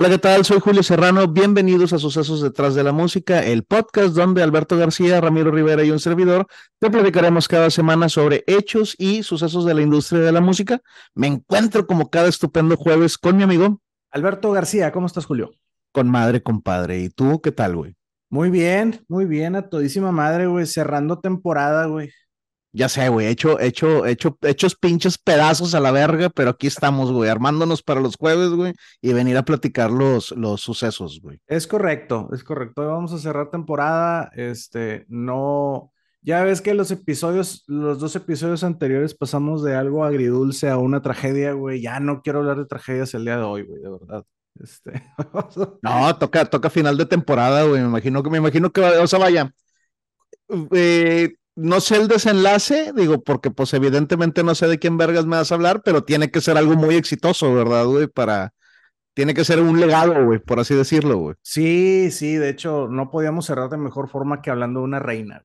Hola, ¿qué tal? Soy Julio Serrano. Bienvenidos a Sucesos Detrás de la Música, el podcast donde Alberto García, Ramiro Rivera y un servidor te platicaremos cada semana sobre hechos y sucesos de la industria de la música. Me encuentro como cada estupendo jueves con mi amigo Alberto García. ¿Cómo estás, Julio? Con madre, compadre. ¿Y tú qué tal, güey? Muy bien, muy bien, a todísima madre, güey, cerrando temporada, güey. Ya sé, güey, hecho, hecho, hecho, hechos pinches pedazos a la verga, pero aquí estamos, güey, armándonos para los jueves, güey, y venir a platicar los, los sucesos, güey. Es correcto, es correcto. Vamos a cerrar temporada. Este, no. Ya ves que los episodios, los dos episodios anteriores pasamos de algo agridulce a una tragedia, güey. Ya no quiero hablar de tragedias el día de hoy, güey, de verdad. Este. no, toca, toca final de temporada, güey. Me imagino que, me imagino que, o sea, vaya. Eh, no sé el desenlace, digo, porque pues evidentemente no sé de quién vergas me vas a hablar, pero tiene que ser algo muy exitoso, ¿verdad, güey? Para, tiene que ser un legado, güey, por así decirlo, güey. Sí, sí, de hecho, no podíamos cerrar de mejor forma que hablando de una reina.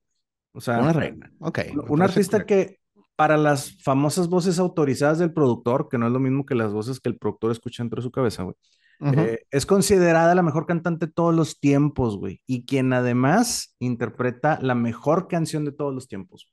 O sea, una reina, ok. Un artista que para las famosas voces autorizadas del productor, que no es lo mismo que las voces que el productor escucha dentro de su cabeza, güey. Eh, es considerada la mejor cantante de todos los tiempos, güey. Y quien además interpreta la mejor canción de todos los tiempos.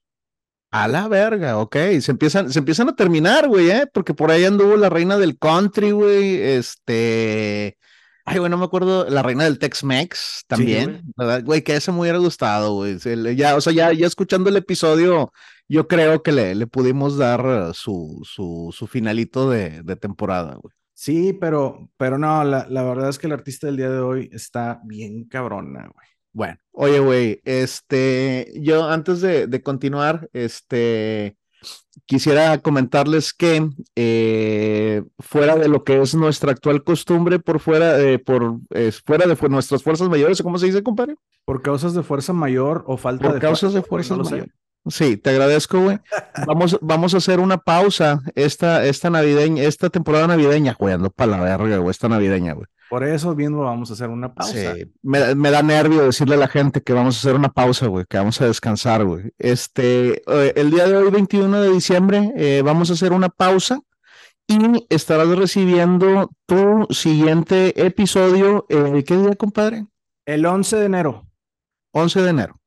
A la verga, ok. Se empiezan, se empiezan a terminar, güey, ¿eh? Porque por ahí anduvo la reina del country, güey. Este. Ay, güey, no me acuerdo. La reina del Tex-Mex también, ¿verdad? Güey, que ese me hubiera gustado, güey. Ya, o sea, ya, ya escuchando el episodio, yo creo que le, le pudimos dar su, su, su finalito de, de temporada, güey. Sí, pero, pero no, la, la, verdad es que el artista del día de hoy está bien cabrona, güey. Bueno, oye, güey, este, yo antes de, de, continuar, este, quisiera comentarles que eh, fuera de lo que es nuestra actual costumbre, por fuera, eh, por eh, fuera de nuestras fuerzas mayores, ¿cómo se dice, compadre? Por causas de fuerza mayor o falta por de causas de fuerza mayor. Sí, te agradezco, güey. Vamos, vamos a hacer una pausa esta, esta navideña, esta temporada navideña, güey, ando para la verga, güey, esta navideña, güey. Por eso mismo vamos a hacer una pausa. Sí, me, me, da nervio decirle a la gente que vamos a hacer una pausa, güey, que vamos a descansar, güey. Este, eh, el día de hoy, 21 de diciembre, eh, vamos a hacer una pausa y estarás recibiendo tu siguiente episodio. Eh, ¿Qué día, compadre? El 11 de enero. 11 de enero.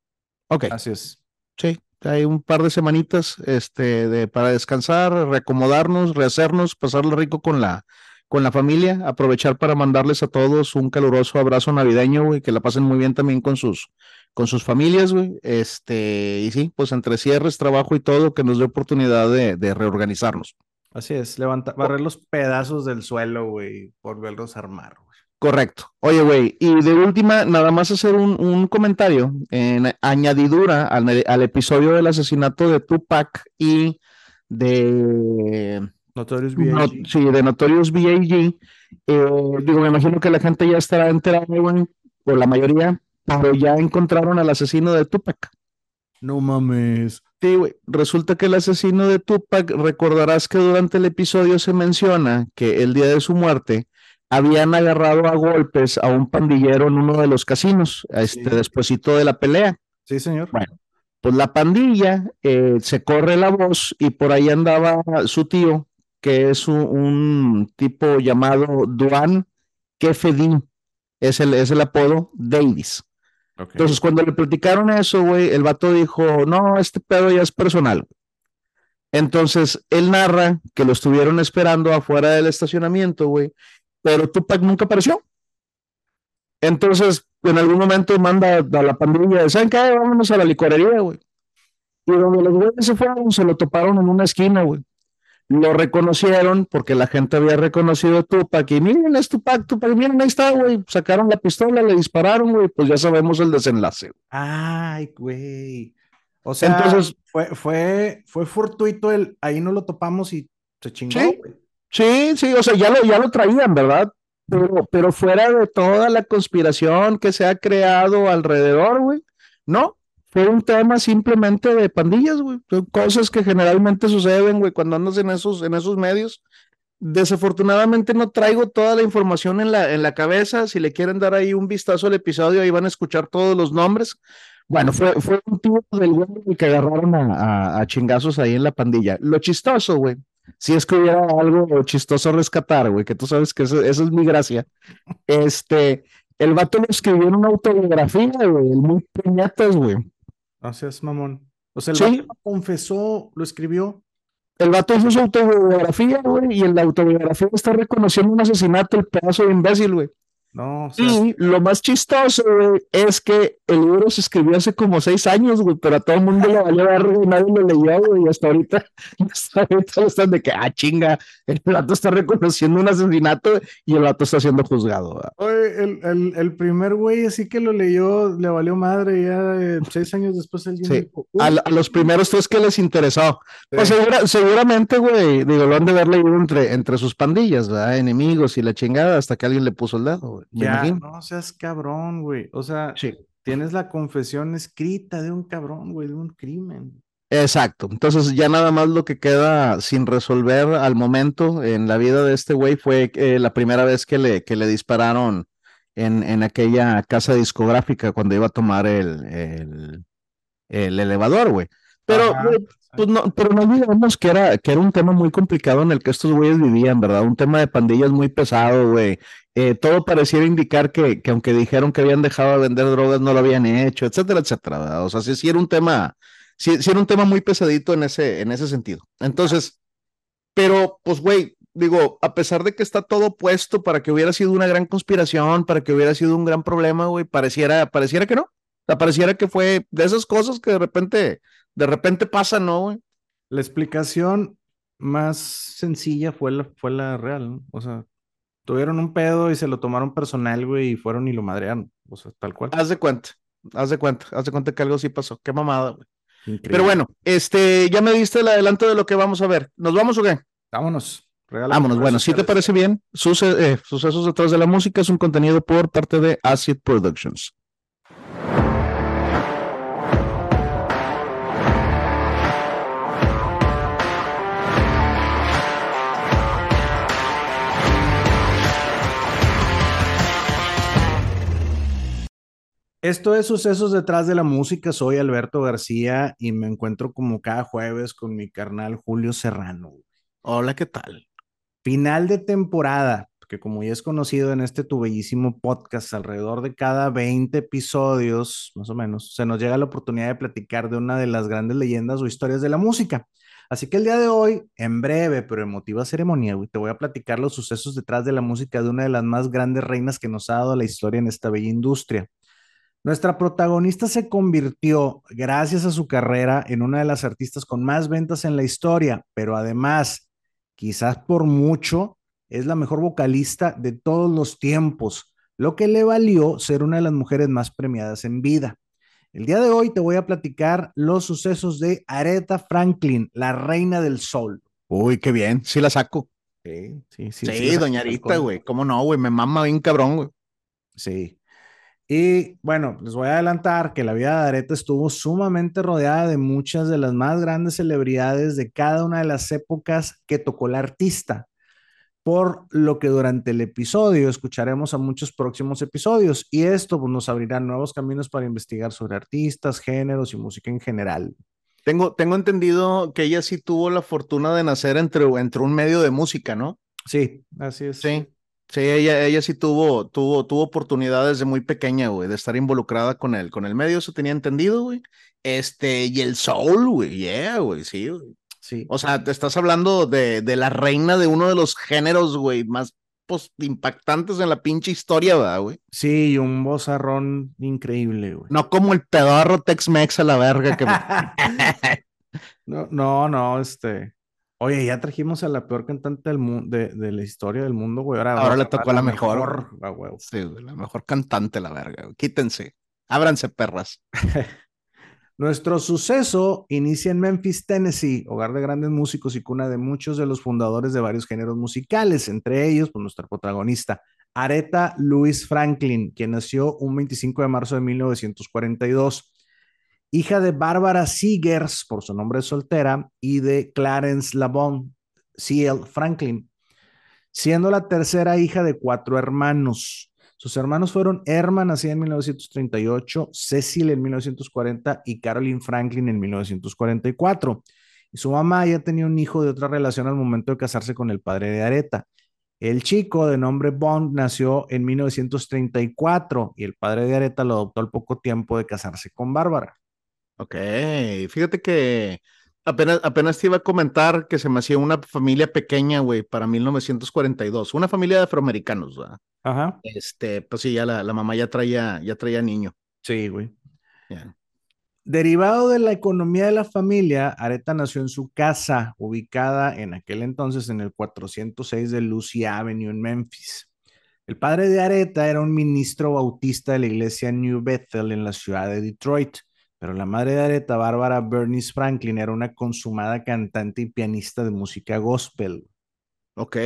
Ok. Así es. Sí, hay un par de semanitas este, para descansar, reacomodarnos, rehacernos, pasarlo rico con la, con la familia, aprovechar para mandarles a todos un caluroso abrazo navideño, güey, que la pasen muy bien también con sus, con sus familias, güey. Este, y sí, pues entre cierres, trabajo y todo, que nos dé oportunidad de, de reorganizarnos. Así es, levantar, barrer los pedazos del suelo, güey, por verlos armar. Correcto. Oye, güey, y de última, nada más hacer un, un comentario en añadidura al, al, episodio del asesinato de Tupac y de Notorious B.I.G. No, sí, de Notorious B.I.G. Eh, digo, me imagino que la gente ya estará enterada, güey, o la mayoría, pero ya encontraron al asesino de Tupac. No mames. Sí, güey. Resulta que el asesino de Tupac, recordarás que durante el episodio se menciona que el día de su muerte habían agarrado a golpes a un pandillero en uno de los casinos, este, sí. despuesito de la pelea. Sí, señor. Bueno, pues la pandilla eh, se corre la voz y por ahí andaba su tío, que es un, un tipo llamado Duan Kefedin, es el, es el apodo Davis. Okay. Entonces, cuando le platicaron eso, güey, el vato dijo, no, este pedo ya es personal. Entonces, él narra que lo estuvieron esperando afuera del estacionamiento, güey, pero Tupac nunca apareció. Entonces, en algún momento manda a la pandilla, ¿saben qué? Vámonos a la licorería, güey. Y donde los güeyes se fueron, se lo toparon en una esquina, güey. Lo reconocieron porque la gente había reconocido a Tupac y miren, es Tupac, Tupac, miren, ahí está, güey. Sacaron la pistola, le dispararon, güey, pues ya sabemos el desenlace. Ay, güey. O sea, entonces fue, fue, fue fortuito el, ahí no lo topamos y se chingó, güey. Sí. Sí, sí, o sea, ya lo, ya lo traían, ¿verdad? Pero, pero fuera de toda la conspiración que se ha creado alrededor, güey, no, fue un tema simplemente de pandillas, güey, cosas que generalmente suceden, güey, cuando andas en esos, en esos medios. Desafortunadamente no traigo toda la información en la, en la cabeza, si le quieren dar ahí un vistazo al episodio, ahí van a escuchar todos los nombres. Bueno, fue, fue un tipo del que agarraron a, a chingazos ahí en la pandilla. Lo chistoso, güey, si es que hubiera algo chistoso a rescatar, güey, que tú sabes que eso, es mi gracia. Este, el vato lo escribió en una autobiografía, güey, el muy puñetas, güey. Gracias, mamón. O sea, el vato confesó, lo escribió. El vato hizo su autobiografía, güey, y en la autobiografía está reconociendo un asesinato, el pedazo de imbécil, güey. No, Y lo más chistoso, güey, es que el libro se escribió hace como seis años, güey, pero a todo el mundo le valió verga y nadie lo leyó, güey, y hasta ahorita, hasta ahorita están de que, ah, chinga, el plato está reconociendo un asesinato y el vato está siendo juzgado. Oye, el, el, el, primer güey así que lo leyó, le valió madre, ya eh, seis años después alguien sí. a, a, los primeros tres que les interesó. Pues segura, seguramente, güey, digo, lo han de haber leído entre, entre sus pandillas, ¿verdad? Enemigos y la chingada, hasta que alguien le puso el dedo, güey. Ya, no seas cabrón, güey. O sea, tienes la confesión escrita de un cabrón, güey, de un crimen. Exacto. Entonces ya nada más lo que queda sin resolver al momento en la vida de este güey fue eh, la primera vez que le, que le dispararon en, en, aquella casa discográfica cuando iba a tomar el, el, el elevador, güey. Pero, pues no, pero no olvidemos que era, que era un tema muy complicado en el que estos güeyes vivían, ¿verdad? Un tema de pandillas muy pesado, güey. Eh, todo pareciera indicar que, que, aunque dijeron que habían dejado de vender drogas, no lo habían hecho, etcétera, etcétera. O sea, sí, sí era un tema, sí, sí, era un tema muy pesadito en ese, en ese sentido. Entonces, pero, pues, güey, digo, a pesar de que está todo puesto para que hubiera sido una gran conspiración, para que hubiera sido un gran problema, güey, pareciera, pareciera que no. O pareciera que fue de esas cosas que de repente de repente pasa, ¿no, güey? La explicación más sencilla fue la, fue la real, ¿no? O sea, tuvieron un pedo y se lo tomaron personal, güey, y fueron y lo madrearon. O sea, tal cual. Haz de cuenta, haz de cuenta, haz de cuenta que algo sí pasó. Qué mamada, güey. Pero bueno, este, ya me diste el adelanto de lo que vamos a ver. ¿Nos vamos o qué? Vámonos. Vámonos. Bueno, si te parece bien, eh, Sucesos detrás de la música es un contenido por parte de Acid Productions. Esto es Sucesos detrás de la música. Soy Alberto García y me encuentro como cada jueves con mi carnal Julio Serrano. Hola, ¿qué tal? Final de temporada, que como ya es conocido en este tu bellísimo podcast, alrededor de cada 20 episodios, más o menos, se nos llega la oportunidad de platicar de una de las grandes leyendas o historias de la música. Así que el día de hoy, en breve pero emotiva ceremonia, te voy a platicar los sucesos detrás de la música de una de las más grandes reinas que nos ha dado la historia en esta bella industria. Nuestra protagonista se convirtió, gracias a su carrera, en una de las artistas con más ventas en la historia, pero además, quizás por mucho, es la mejor vocalista de todos los tiempos, lo que le valió ser una de las mujeres más premiadas en vida. El día de hoy te voy a platicar los sucesos de Aretha Franklin, la reina del sol. Uy, qué bien, sí la saco. Sí, sí, sí. Sí, doña Arita, güey, cómo no, güey, me mama bien cabrón, güey. Sí. Y bueno, les voy a adelantar que la vida de Areta estuvo sumamente rodeada de muchas de las más grandes celebridades de cada una de las épocas que tocó la artista, por lo que durante el episodio escucharemos a muchos próximos episodios y esto pues, nos abrirá nuevos caminos para investigar sobre artistas, géneros y música en general. Tengo, tengo entendido que ella sí tuvo la fortuna de nacer entre, entre un medio de música, ¿no? Sí, así es. Sí. Sí, ella, ella sí tuvo, tuvo, tuvo oportunidades de muy pequeña, güey, de estar involucrada con él, con el medio, eso tenía entendido, güey. Este, y el soul, güey, yeah, güey, sí, güey. Sí. O sea, te estás hablando de, de la reina de uno de los géneros, güey, más pues, impactantes en la pinche historia, ¿verdad, güey? Sí, un vozarrón increíble, güey. No como el pedorro Tex-Mex a la verga que... no, no, no, este... Oye, ya trajimos a la peor cantante del mundo, de, la historia del mundo, güey. Ahora, le tocó a la, mejor. Sí, la mejor cantante, la verga. Quítense. Ábranse, perras. Nuestro suceso inicia en Memphis, Tennessee, hogar de grandes músicos y cuna de muchos de los fundadores de varios géneros musicales, entre ellos, pues, nuestra protagonista, Aretha Louise Franklin, quien nació un 25 de marzo de 1942 hija de Bárbara Seegers, por su nombre soltera, y de Clarence Labon C.L. Franklin, siendo la tercera hija de cuatro hermanos. Sus hermanos fueron Herman, nacida en 1938, Cecil en 1940 y Caroline Franklin en 1944. Y su mamá ya tenía un hijo de otra relación al momento de casarse con el padre de Areta. El chico de nombre Bond nació en 1934 y el padre de Areta lo adoptó al poco tiempo de casarse con Bárbara. Ok, fíjate que apenas, apenas te iba a comentar que se me hacía una familia pequeña, güey, para 1942, una familia de afroamericanos, ¿verdad? Ajá. Este, pues sí, ya la, la mamá ya traía, ya traía niño. Sí, güey. Derivado de la economía de la familia, Areta nació en su casa, ubicada en aquel entonces en el 406 de Lucy Avenue en Memphis. El padre de Areta era un ministro bautista de la iglesia New Bethel en la ciudad de Detroit, pero la madre de Areta, Bárbara Bernice Franklin, era una consumada cantante y pianista de música gospel. Ok,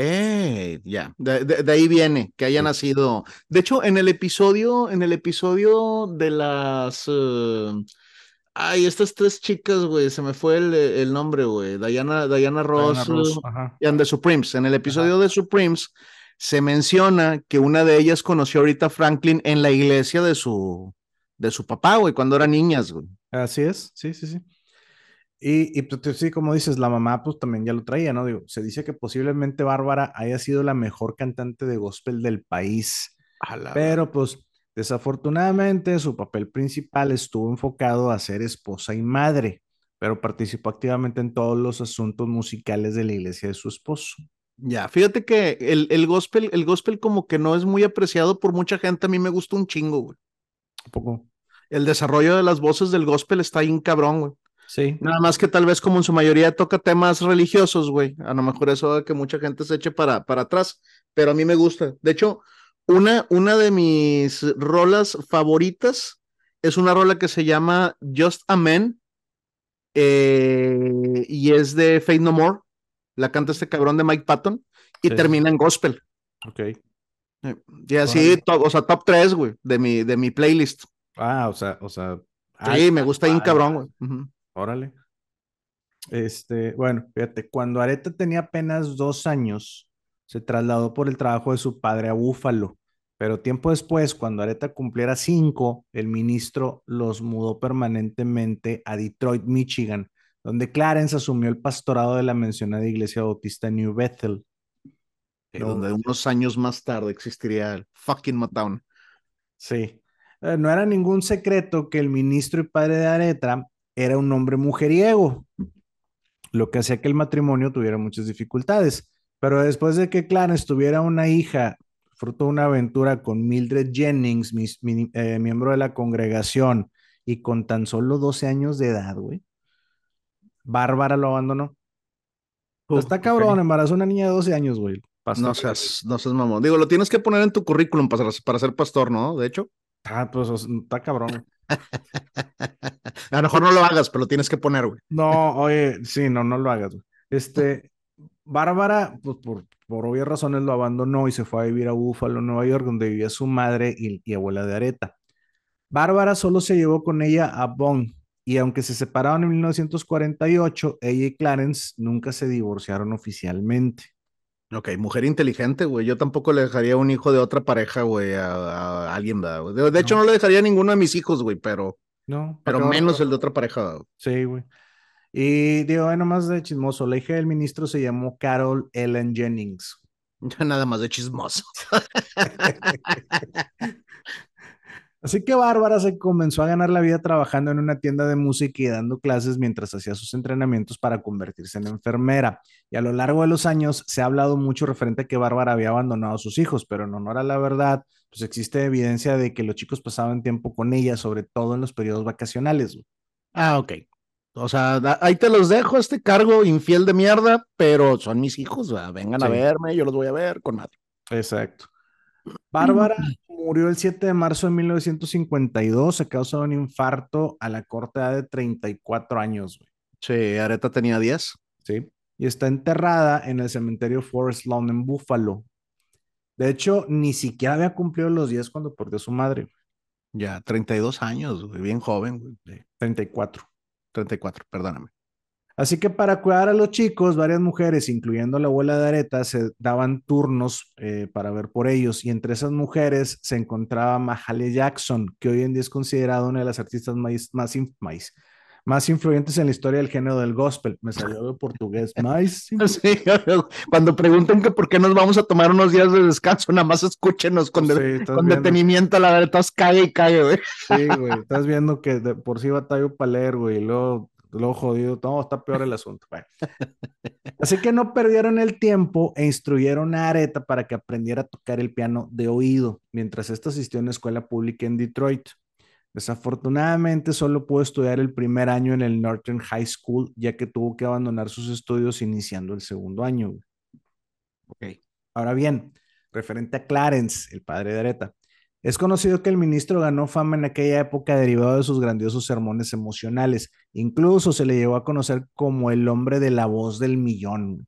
ya, de, ahí viene que haya nacido. De hecho, en el episodio, en el episodio de las, eh, ay, estas tres chicas, güey, se me fue el, nombre, güey, Diana, Diana Ross, y and the Supremes. En el episodio de Supremes se menciona que una de ellas conoció ahorita a Franklin en la iglesia de su, de su papá, güey, cuando eran niñas, güey. Así es, sí, sí, sí. Y, y pues, sí, como dices, la mamá pues también ya lo traía, ¿no? Digo, se dice que posiblemente Bárbara haya sido la mejor cantante de gospel del país, pero pues desafortunadamente su papel principal estuvo enfocado a ser esposa y madre, pero participó activamente en todos los asuntos musicales de la iglesia de su esposo. Ya, fíjate que el, el gospel, el gospel como que no es muy apreciado por mucha gente, a mí me gusta un chingo, güey. ¿A poco? El desarrollo de las voces del gospel está bien cabrón, güey. Sí. Nada más que tal vez como en su mayoría toca temas religiosos, güey. A lo mejor eso que mucha gente se eche para, para atrás, pero a mí me gusta. De hecho, una, una de mis rolas favoritas es una rola que se llama Just Amen eh, y es de Faith No More. La canta este cabrón de Mike Patton y termina en gospel. Ok. Y así, o sea, top 3, güey, de mi, de mi playlist. Ah, o sea, o sea. Sí, me gusta bien cabrón, güey. Órale. Este, bueno, fíjate, cuando Areta tenía apenas dos años, se trasladó por el trabajo de su padre a Búfalo, pero tiempo después, cuando Areta cumpliera cinco, el ministro los mudó permanentemente a Detroit, Michigan, donde Clarence asumió el pastorado de la mencionada iglesia bautista New Bethel. donde unos años más tarde existiría el fucking Motown. Sí. Eh, no era ningún secreto que el ministro y padre de Areta era un hombre mujeriego, lo que hacía que el matrimonio tuviera muchas dificultades. Pero después de que Clarence tuviera una hija, fruto de una aventura con Mildred Jennings, eh, miembro de la congregación, y con tan solo 12 años de edad, güey, Bárbara lo abandonó. está cabrón, embarazó a una niña de 12 años, güey. No seas, no seas mamón. Digo, lo tienes que poner en tu currículum para, para ser pastor, ¿no? De hecho. Ah, pues está cabrón. A lo mejor no lo hagas, pero lo tienes que poner, güey. No, oye, sí, no, no lo hagas, güey. Este, Bárbara, pues por, por obvias razones lo abandonó y se fue a vivir a Búfalo, Nueva York, donde vivía su madre y, abuela de Areta. Bárbara solo se llevó con ella a Bond y aunque se separaron en 1948, ella y Clarence nunca se divorciaron oficialmente. Ok, mujer inteligente, güey. Yo tampoco le dejaría un hijo de otra pareja, güey, a, alguien, De, de hecho, no le dejaría a ninguno de mis hijos, güey, pero. No. Pero menos el de otra pareja. Sí, güey. Y digo, nada más de chismoso. La hija del ministro se llamó Carol Ellen Jennings. Nada más de chismoso. Así que Bárbara se comenzó a ganar la vida trabajando en una tienda de música y dando clases mientras hacía sus entrenamientos para convertirse en enfermera. Y a lo largo de los años se ha hablado mucho referente a que Bárbara había abandonado a sus hijos, pero en honor a la verdad, pues existe evidencia de que los chicos pasaban tiempo con ella, sobre todo en los periodos vacacionales. Ah, ok. O sea, ahí te los dejo, este cargo infiel de mierda, pero son mis hijos, vengan a verme, yo los voy a ver con madre. Exacto. Bárbara murió el 7 de marzo de 1952 a causa de un infarto a la corta edad de 34 años. Sí, Areta tenía 10. Sí, y está enterrada en el cementerio Forest Lawn en Buffalo. De hecho, ni siquiera había cumplido los 10 cuando perdió a su madre. Ya, 32 años, bien joven. Güey. 34. 34, perdóname. Así que para cuidar a los chicos, varias mujeres, incluyendo la abuela de Areta, se daban turnos eh, para ver por ellos. Y entre esas mujeres se encontraba Mahalia Jackson, que hoy en día es considerada una de las artistas más, más, más influyentes en la historia del género del gospel. Me salió de portugués. Más sí, cuando pregunten que por qué nos vamos a tomar unos días de descanso, nada más escúchenos con, con detenimiento, la verdad, estás cague y cague, güey. Sí, güey, estás viendo que por sí batallo para leer, güey, y luego, luego jodido, no, está peor el asunto. Así que no perdieron el tiempo e instruyeron a Areta para que aprendiera a tocar el piano de oído, mientras esta asistió a una escuela pública en Detroit. Desafortunadamente solo pudo estudiar el primer año en el Northern High School, ya que tuvo que abandonar sus estudios iniciando el segundo año. Ok. Ahora bien, referente a Clarence, el padre de Areta, es conocido que el ministro ganó fama en aquella época derivado de sus grandiosos sermones emocionales. Incluso se le llevó a conocer como el hombre de la voz del millón.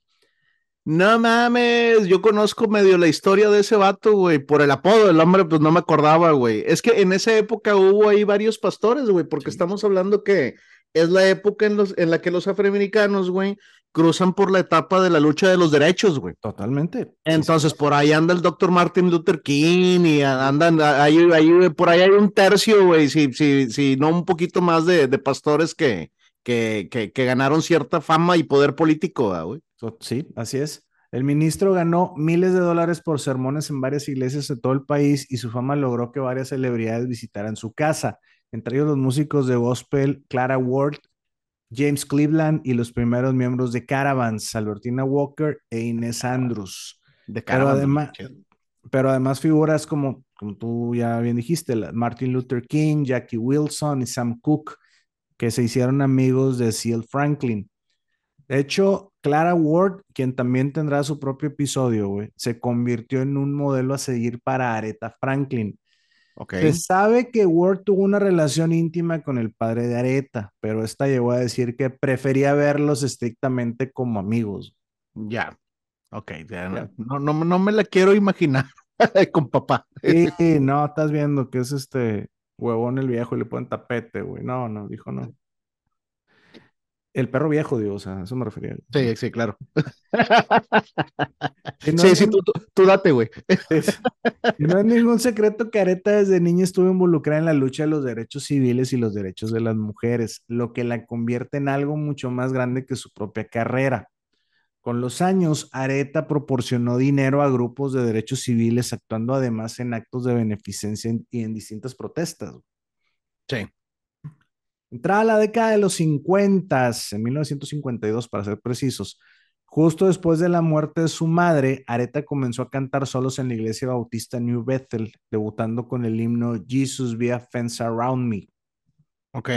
No mames, yo conozco medio la historia de ese vato, güey, por el apodo del hombre, pues no me acordaba, güey. Es que en esa época hubo ahí varios pastores, güey, porque estamos hablando que es la época en, los, en la que los afroamericanos, güey, cruzan por la etapa de la lucha de los derechos, güey. Totalmente. Entonces, por ahí anda el doctor Martin Luther King y andan, ahí, ahí, por ahí hay un tercio, güey, si, si, si no un poquito más de, de pastores que, que, que, que, ganaron cierta fama y poder político, güey. Sí, así es. El ministro ganó miles de dólares por sermones en varias iglesias de todo el país y su fama logró que varias celebridades visitaran su casa, entre ellos los músicos de gospel Clara Ward, James Cleveland y los primeros miembros de Caravans, Albertina Walker e Inés Andrews. De pero, además, pero además figuras como, como tú ya bien dijiste, Martin Luther King, Jackie Wilson y Sam Cooke, que se hicieron amigos de Seal Franklin. De hecho, Clara Ward, quien también tendrá su propio episodio, se convirtió en un modelo a seguir para Aretha Franklin. Se sabe que Ward tuvo una relación íntima con el padre de Aretha, pero esta llegó a decir que prefería verlos estrictamente como amigos. Ya, ok, No, no, me la quiero imaginar con papá. Sí, no, estás viendo que es este huevón el viejo y le ponen tapete, güey. No, no, dijo no. El perro viejo, digo, o sea, eso me refería. Sí, sí, claro. sí, sí, tú, date, güey. no es ningún secreto que Areta desde niña estuvo involucrada en la lucha de los derechos civiles y los derechos de las mujeres, lo que la convierte en algo mucho más grande que su propia carrera. Con los años, Areta proporcionó dinero a grupos de derechos civiles, actuando además en actos de beneficencia y en distintas protestas. Sí. Entrada la década de los 50, en 1952 para ser precisos, justo después de la muerte de su madre, Areta comenzó a cantar solos en la iglesia bautista New Bethel, debutando con el himno Jesus be a fence around me. Ok.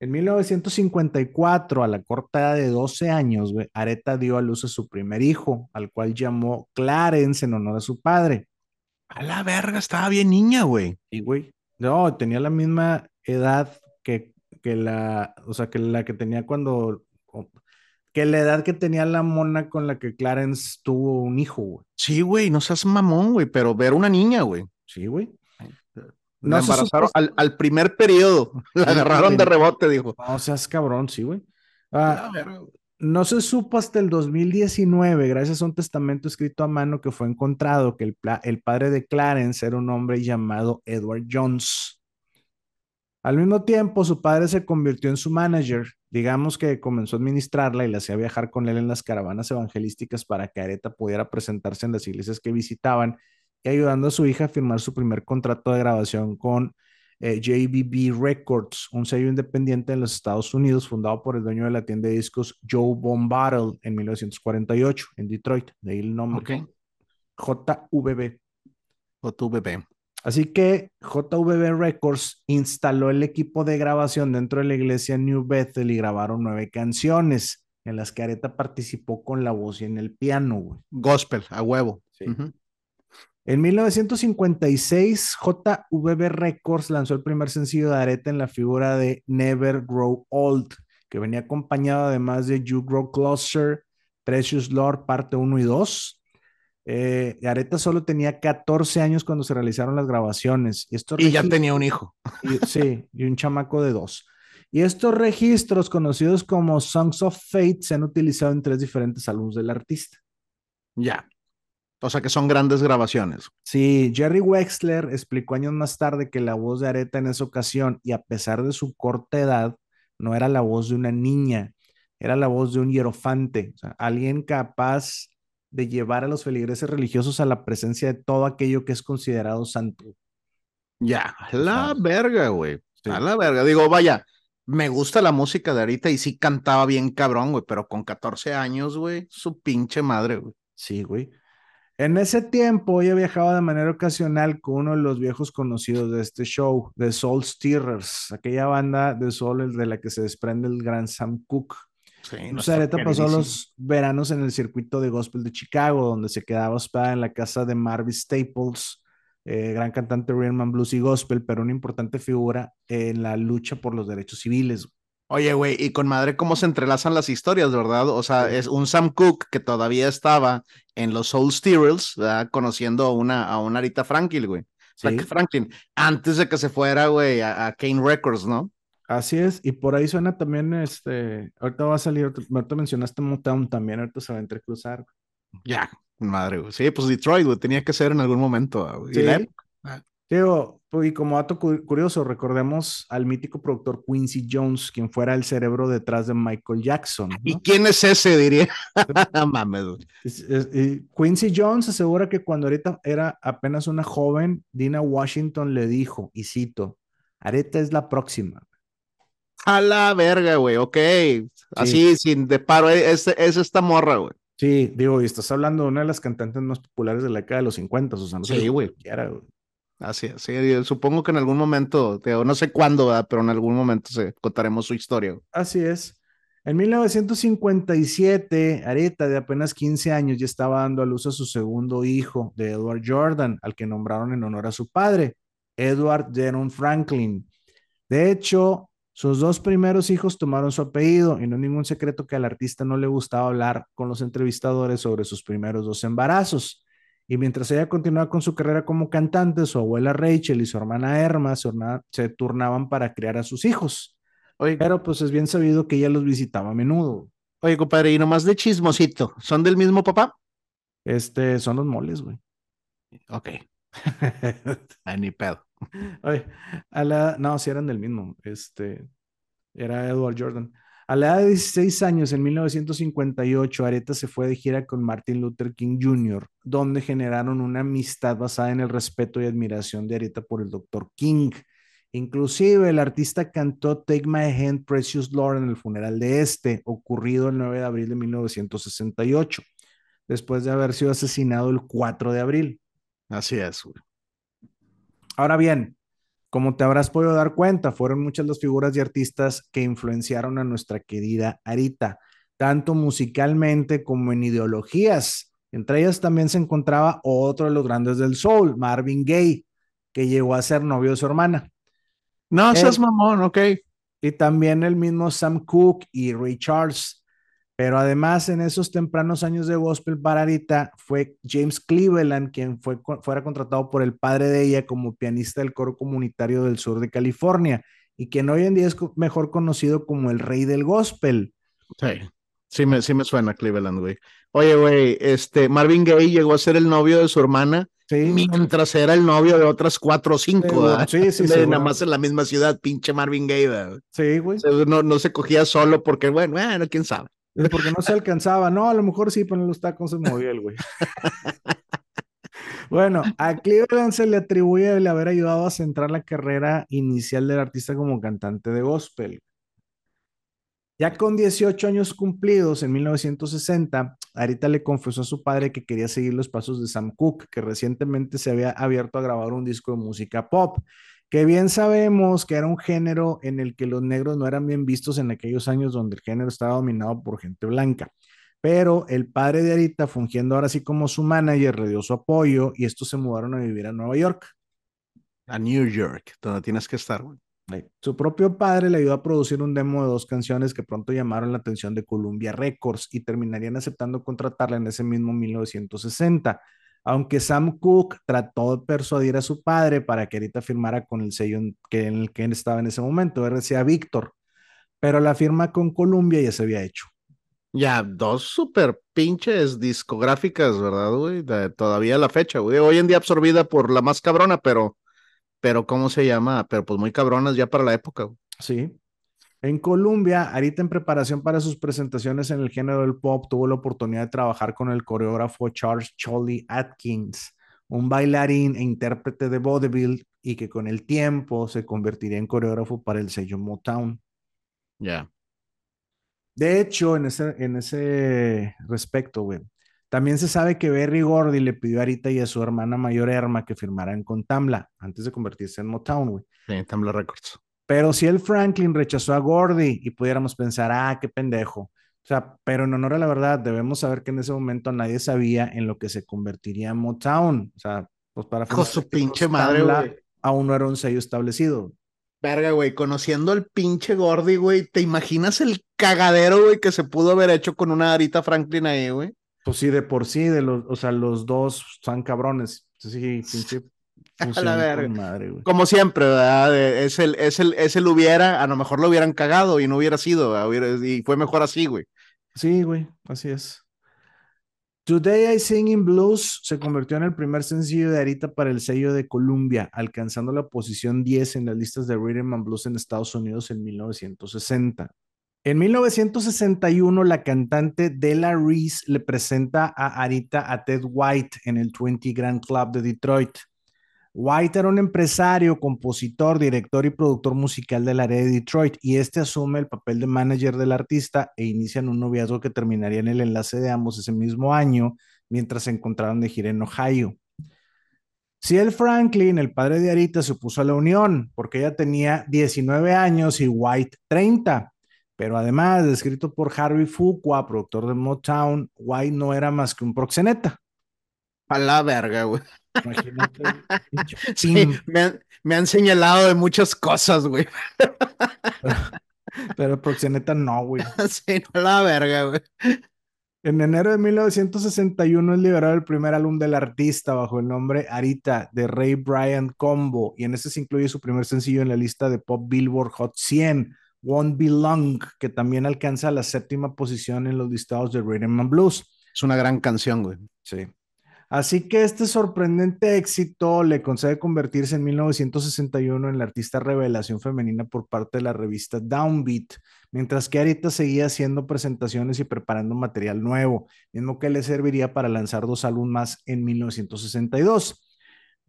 En 1954, a la corta edad de 12 años, Areta dio a luz a su primer hijo, al cual llamó Clarence en honor a su padre. A la verga, estaba bien niña, güey. Y, güey, no, tenía la misma edad que que la, o sea, que la que tenía cuando, que la edad que tenía la mona con la que Clarence tuvo un hijo, güey. Sí, güey, no seas mamón, güey, pero ver una niña, güey. Sí, güey. La embarazaron al, primer periodo, la agarraron de rebote, dijo. No seas cabrón, sí, güey. Ah, no se supo hasta el 2019, gracias a un testamento escrito a mano que fue encontrado, que el, el padre de Clarence era un hombre llamado Edward Jones. Al mismo tiempo, su padre se convirtió en su manager, digamos que comenzó a administrarla y la hacía viajar con él en las caravanas evangelísticas para que Areta pudiera presentarse en las iglesias que visitaban y ayudando a su hija a firmar su primer contrato de grabación con eh, JBB Records, un sello independiente en los Estados Unidos fundado por el dueño de la tienda de discos Joe Bombartle en 1948 en Detroit, de ahí el nombre. JVB. JVB. Así que JVB Records instaló el equipo de grabación dentro de la iglesia New Bethel y grabaron nueve canciones en las que Areta participó con la voz y en el piano. Gospel, a huevo. En 1956, JVB Records lanzó el primer sencillo de Areta en la figura de Never Grow Old, que venía acompañado además de You Grow Closer, Precious Lord, parte 1 y 2, eh, Areta solo tenía 14 años cuando se realizaron las grabaciones. Y, y ya tenía un hijo. sí, y un chamaco de dos. Y estos registros, conocidos como Songs of Fate, se han utilizado en tres diferentes álbumes del artista. Ya. O sea que son grandes grabaciones. Sí, Jerry Wexler explicó años más tarde que la voz de Areta en esa ocasión, y a pesar de su corta edad, no era la voz de una niña, era la voz de un hierofante, o sea, alguien capaz de llevar a los feligreses religiosos a la presencia de todo aquello que es considerado santo. Ya, la verga, güey. A la verga. Digo, vaya, me gusta la música de ahorita y sí cantaba bien cabrón, güey, pero con 14 años, güey, su pinche madre, güey. Sí, güey. En ese tiempo ella viajaba de manera ocasional con uno de los viejos conocidos de este show, The Soul Steerers, aquella banda de soul de la que se desprende el gran Sam Cooke. Sí, pasó los veranos en el circuito de gospel de Chicago, donde se quedaba hospedada en la casa de Marvin Staples, eh, gran cantante rhythm blues y gospel, pero una importante figura en la lucha por los derechos civiles. Oye, güey, y con madre cómo se entrelazan las historias, ¿verdad? O sea, es un Sam Cooke que todavía estaba en los Soul Steerers, ¿verdad? Conociendo a una, a una Arita Franklin, güey. Franklin, antes de que se fuera, güey, a, Kane Records, ¿no? Así es, y por ahí suena también, este, ahorita va a salir, ahorita mencionaste Motown también, ahorita se va a entrecruzar. Ya, madre, güey. Sí, pues Detroit, güey, tenía que ser en algún momento. Sí. Digo, y como dato curioso, recordemos al mítico productor Quincy Jones, quien fuera el cerebro detrás de Michael Jackson. ¿Y quién es ese, diría? Mames. Quincy Jones asegura que cuando ahorita era apenas una joven, Dina Washington le dijo, y cito, Areta es la próxima. A la verga, güey, ok. Así, sin de paro, es, es esta morra, güey. Sí, digo, y estás hablando de una de las cantantes más populares de la década de los 50, o sea, no sí, güey. Así es, sí, supongo que en algún momento, no sé cuándo, pero en algún momento se contaremos su historia. Así es. En 1957, Areta, de apenas 15 años, ya estaba dando a luz a su segundo hijo, de Edward Jordan, al que nombraron en honor a su padre, Edward Jaron Franklin. De hecho, sus dos primeros hijos tomaron su apellido y no es ningún secreto que al artista no le gustaba hablar con los entrevistadores sobre sus primeros dos embarazos. Y mientras ella continuaba con su carrera como cantante, su abuela Rachel y su hermana Erma se, turnaban para criar a sus hijos. Pero pues es bien sabido que ella los visitaba a menudo. Oye, compadre, y nomás de chismosito, ¿son del mismo papá? Este, son los moles, güey. Ok. Ay, ni pedo. No, si eran del mismo. Este, era Edward Jordan. A la edad de 16 años, en 1958, Areta se fue de gira con Martin Luther King Jr., donde generaron una amistad basada en el respeto y admiración de Areta por el Dr. King. Inclusive el artista cantó Take My Hand, Precious Lord en el funeral de este, ocurrido el 9 de abril de 1968, después de haber sido asesinado el 4 de abril. Así es. Ahora bien, como te habrás podido dar cuenta, fueron muchas las figuras y artistas que influenciaron a nuestra querida Arita, tanto musicalmente como en ideologías. Entre ellas también se encontraba otro de los grandes del soul, Marvin Gaye, que llegó a ser novio de su hermana. No, seas mamón, ok. Y también el mismo Sam Cooke y Ray Charles. Pero además, en esos tempranos años de gospel para Arita, fue James Cleveland quien fue, fuera contratado por el padre de ella como pianista del coro comunitario del sur de California y quien hoy en día es mejor conocido como el rey del gospel. Sí, sí me, sí me suena Cleveland, güey. Oye, güey, este, Marvin Gaye llegó a ser el novio de su hermana Sí. Mientras era el novio de otras cuatro o cinco, sí, sí, sí, Nada más en la misma ciudad, pinche Marvin Gaye, Sí, güey. No, no se cogía solo porque, bueno, bueno, quién sabe. Porque no se alcanzaba. No, a lo mejor sí, pero los tacos se movió güey. bueno, a Cleveland se le atribuye el haber ayudado a centrar la carrera inicial del artista como cantante de gospel. Ya con 18 años cumplidos, en 1960, Arita le confesó a su padre que quería seguir los pasos de Sam Cooke, que recientemente se había abierto a grabar un disco de música pop que bien sabemos que era un género en el que los negros no eran bien vistos en aquellos años donde el género estaba dominado por gente blanca. Pero el padre de Arita, fungiendo ahora sí como su manager, le dio su apoyo y estos se mudaron a vivir a Nueva York. A New York, donde tienes que estar. Su propio padre le ayudó a producir un demo de dos canciones que pronto llamaron la atención de Columbia Records y terminarían aceptando contratarla en ese mismo 1960 aunque Sam Cooke trató de persuadir a su padre para que ahorita firmara con el sello en, que, en el que él estaba en ese momento, él decía Víctor, pero la firma con Columbia ya se había hecho. Ya, dos super pinches discográficas, ¿verdad, güey? todavía la fecha, güey. Hoy en día absorbida por la más cabrona, pero, pero ¿cómo se llama? Pero pues muy cabronas ya para la época. Sí. En Colombia, Arita en preparación para sus presentaciones en el género del pop tuvo la oportunidad de trabajar con el coreógrafo Charles Charlie Atkins, un bailarín e intérprete de vaudeville y que con el tiempo se convertiría en coreógrafo para el sello Motown. Ya. De hecho, en ese, en ese respecto, güey, también se sabe que Berry Gordy le pidió a Arita y a su hermana mayor Erma que firmaran con Tamla antes de convertirse en Motown, güey. Sí, Tamla Records. Pero si el Franklin rechazó a Gordy y pudiéramos pensar, ah, qué pendejo. O sea, pero en honor a la verdad, debemos saber que en ese momento nadie sabía en lo que se convertiría Motown. O sea, pues para... Con su pinche madre, güey. Aún no era un sello establecido. Verga, güey, conociendo al pinche Gordy, güey, ¿te imaginas el cagadero, güey, que se pudo haber hecho con una Arita Franklin ahí, güey? Pues sí, de por sí, de los, o sea, los dos son cabrones. Sí, pinche. A la verga. Madre. Como siempre, ¿verdad? Es el, es, el, es el hubiera, a lo mejor lo hubieran cagado y no hubiera sido, y fue mejor así, güey. Sí, güey, así es. Today I Sing in Blues se convirtió en el primer sencillo de Arita para el sello de Columbia, alcanzando la posición 10 en las listas de Rhythm and Blues en Estados Unidos en 1960. En 1961, la cantante Della Reese le presenta a Arita a Ted White en el 20 Grand Club de Detroit. White era un empresario, compositor, director y productor musical del área de Detroit y este asume el papel de manager del artista e inician un noviazgo que terminaría en el enlace de ambos ese mismo año mientras se encontraron de gira en Ohio. Ciel Franklin, el padre de Arita, se opuso a la unión porque ella tenía 19 años y White 30 pero además, descrito por Harvey Fuqua, productor de Motown, White no era más que un proxeneta. A la verga, güey. Imagínate. sí, me han, señalado de muchas cosas, güey. Pero, proxeneta no, güey. Sí, no la verga, güey. En enero de 1961 es liberado el primer álbum del artista bajo el nombre Arita de Ray Bryant Combo y en ese se incluye su primer sencillo en la lista de Pop Billboard Hot 100 Won't Be Long, que también alcanza la séptima posición en los listados de Rhythm and Blues. Es una gran canción, güey. Sí. Así que este sorprendente éxito le concede convertirse en 1961 en la artista revelación femenina por parte de la revista Downbeat, mientras que Arita seguía haciendo presentaciones y preparando material nuevo, mismo que le serviría para lanzar dos álbumes más en 1962.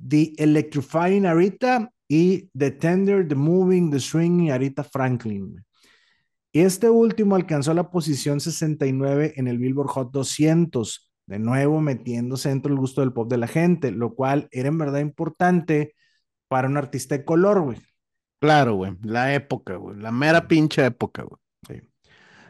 The Electrifying Arita y The Tender, The Moving, The Swing y Arita Franklin. Este último alcanzó la posición 69 en el Billboard Hot 200, de nuevo metiéndose dentro del gusto del pop de la gente, lo cual era en verdad importante para un artista de color, güey. Claro, güey, la época, güey, la mera pinche época, güey.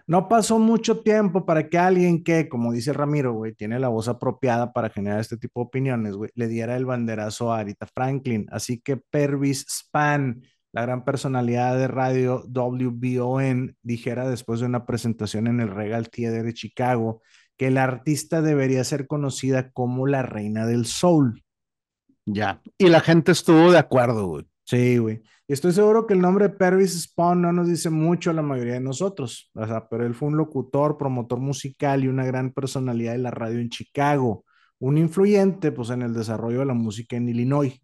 No pasó mucho tiempo para que alguien que, como dice Ramiro, güey, tiene la voz apropiada para generar este tipo de opiniones, güey, le diera el banderazo a Arita Franklin. Así que Pervis Span, la gran personalidad de radio WBON, dijera después de una presentación en el Regal Theater de Chicago que la artista debería ser conocida como la reina del soul. Ya, y la gente estuvo de acuerdo, güey. Sí, güey. Estoy seguro que el nombre Pervis Spawn no nos dice mucho a la mayoría de nosotros, o sea, pero él fue un locutor, promotor musical y una gran personalidad de la radio en Chicago, un influyente pues en el desarrollo de la música en Illinois.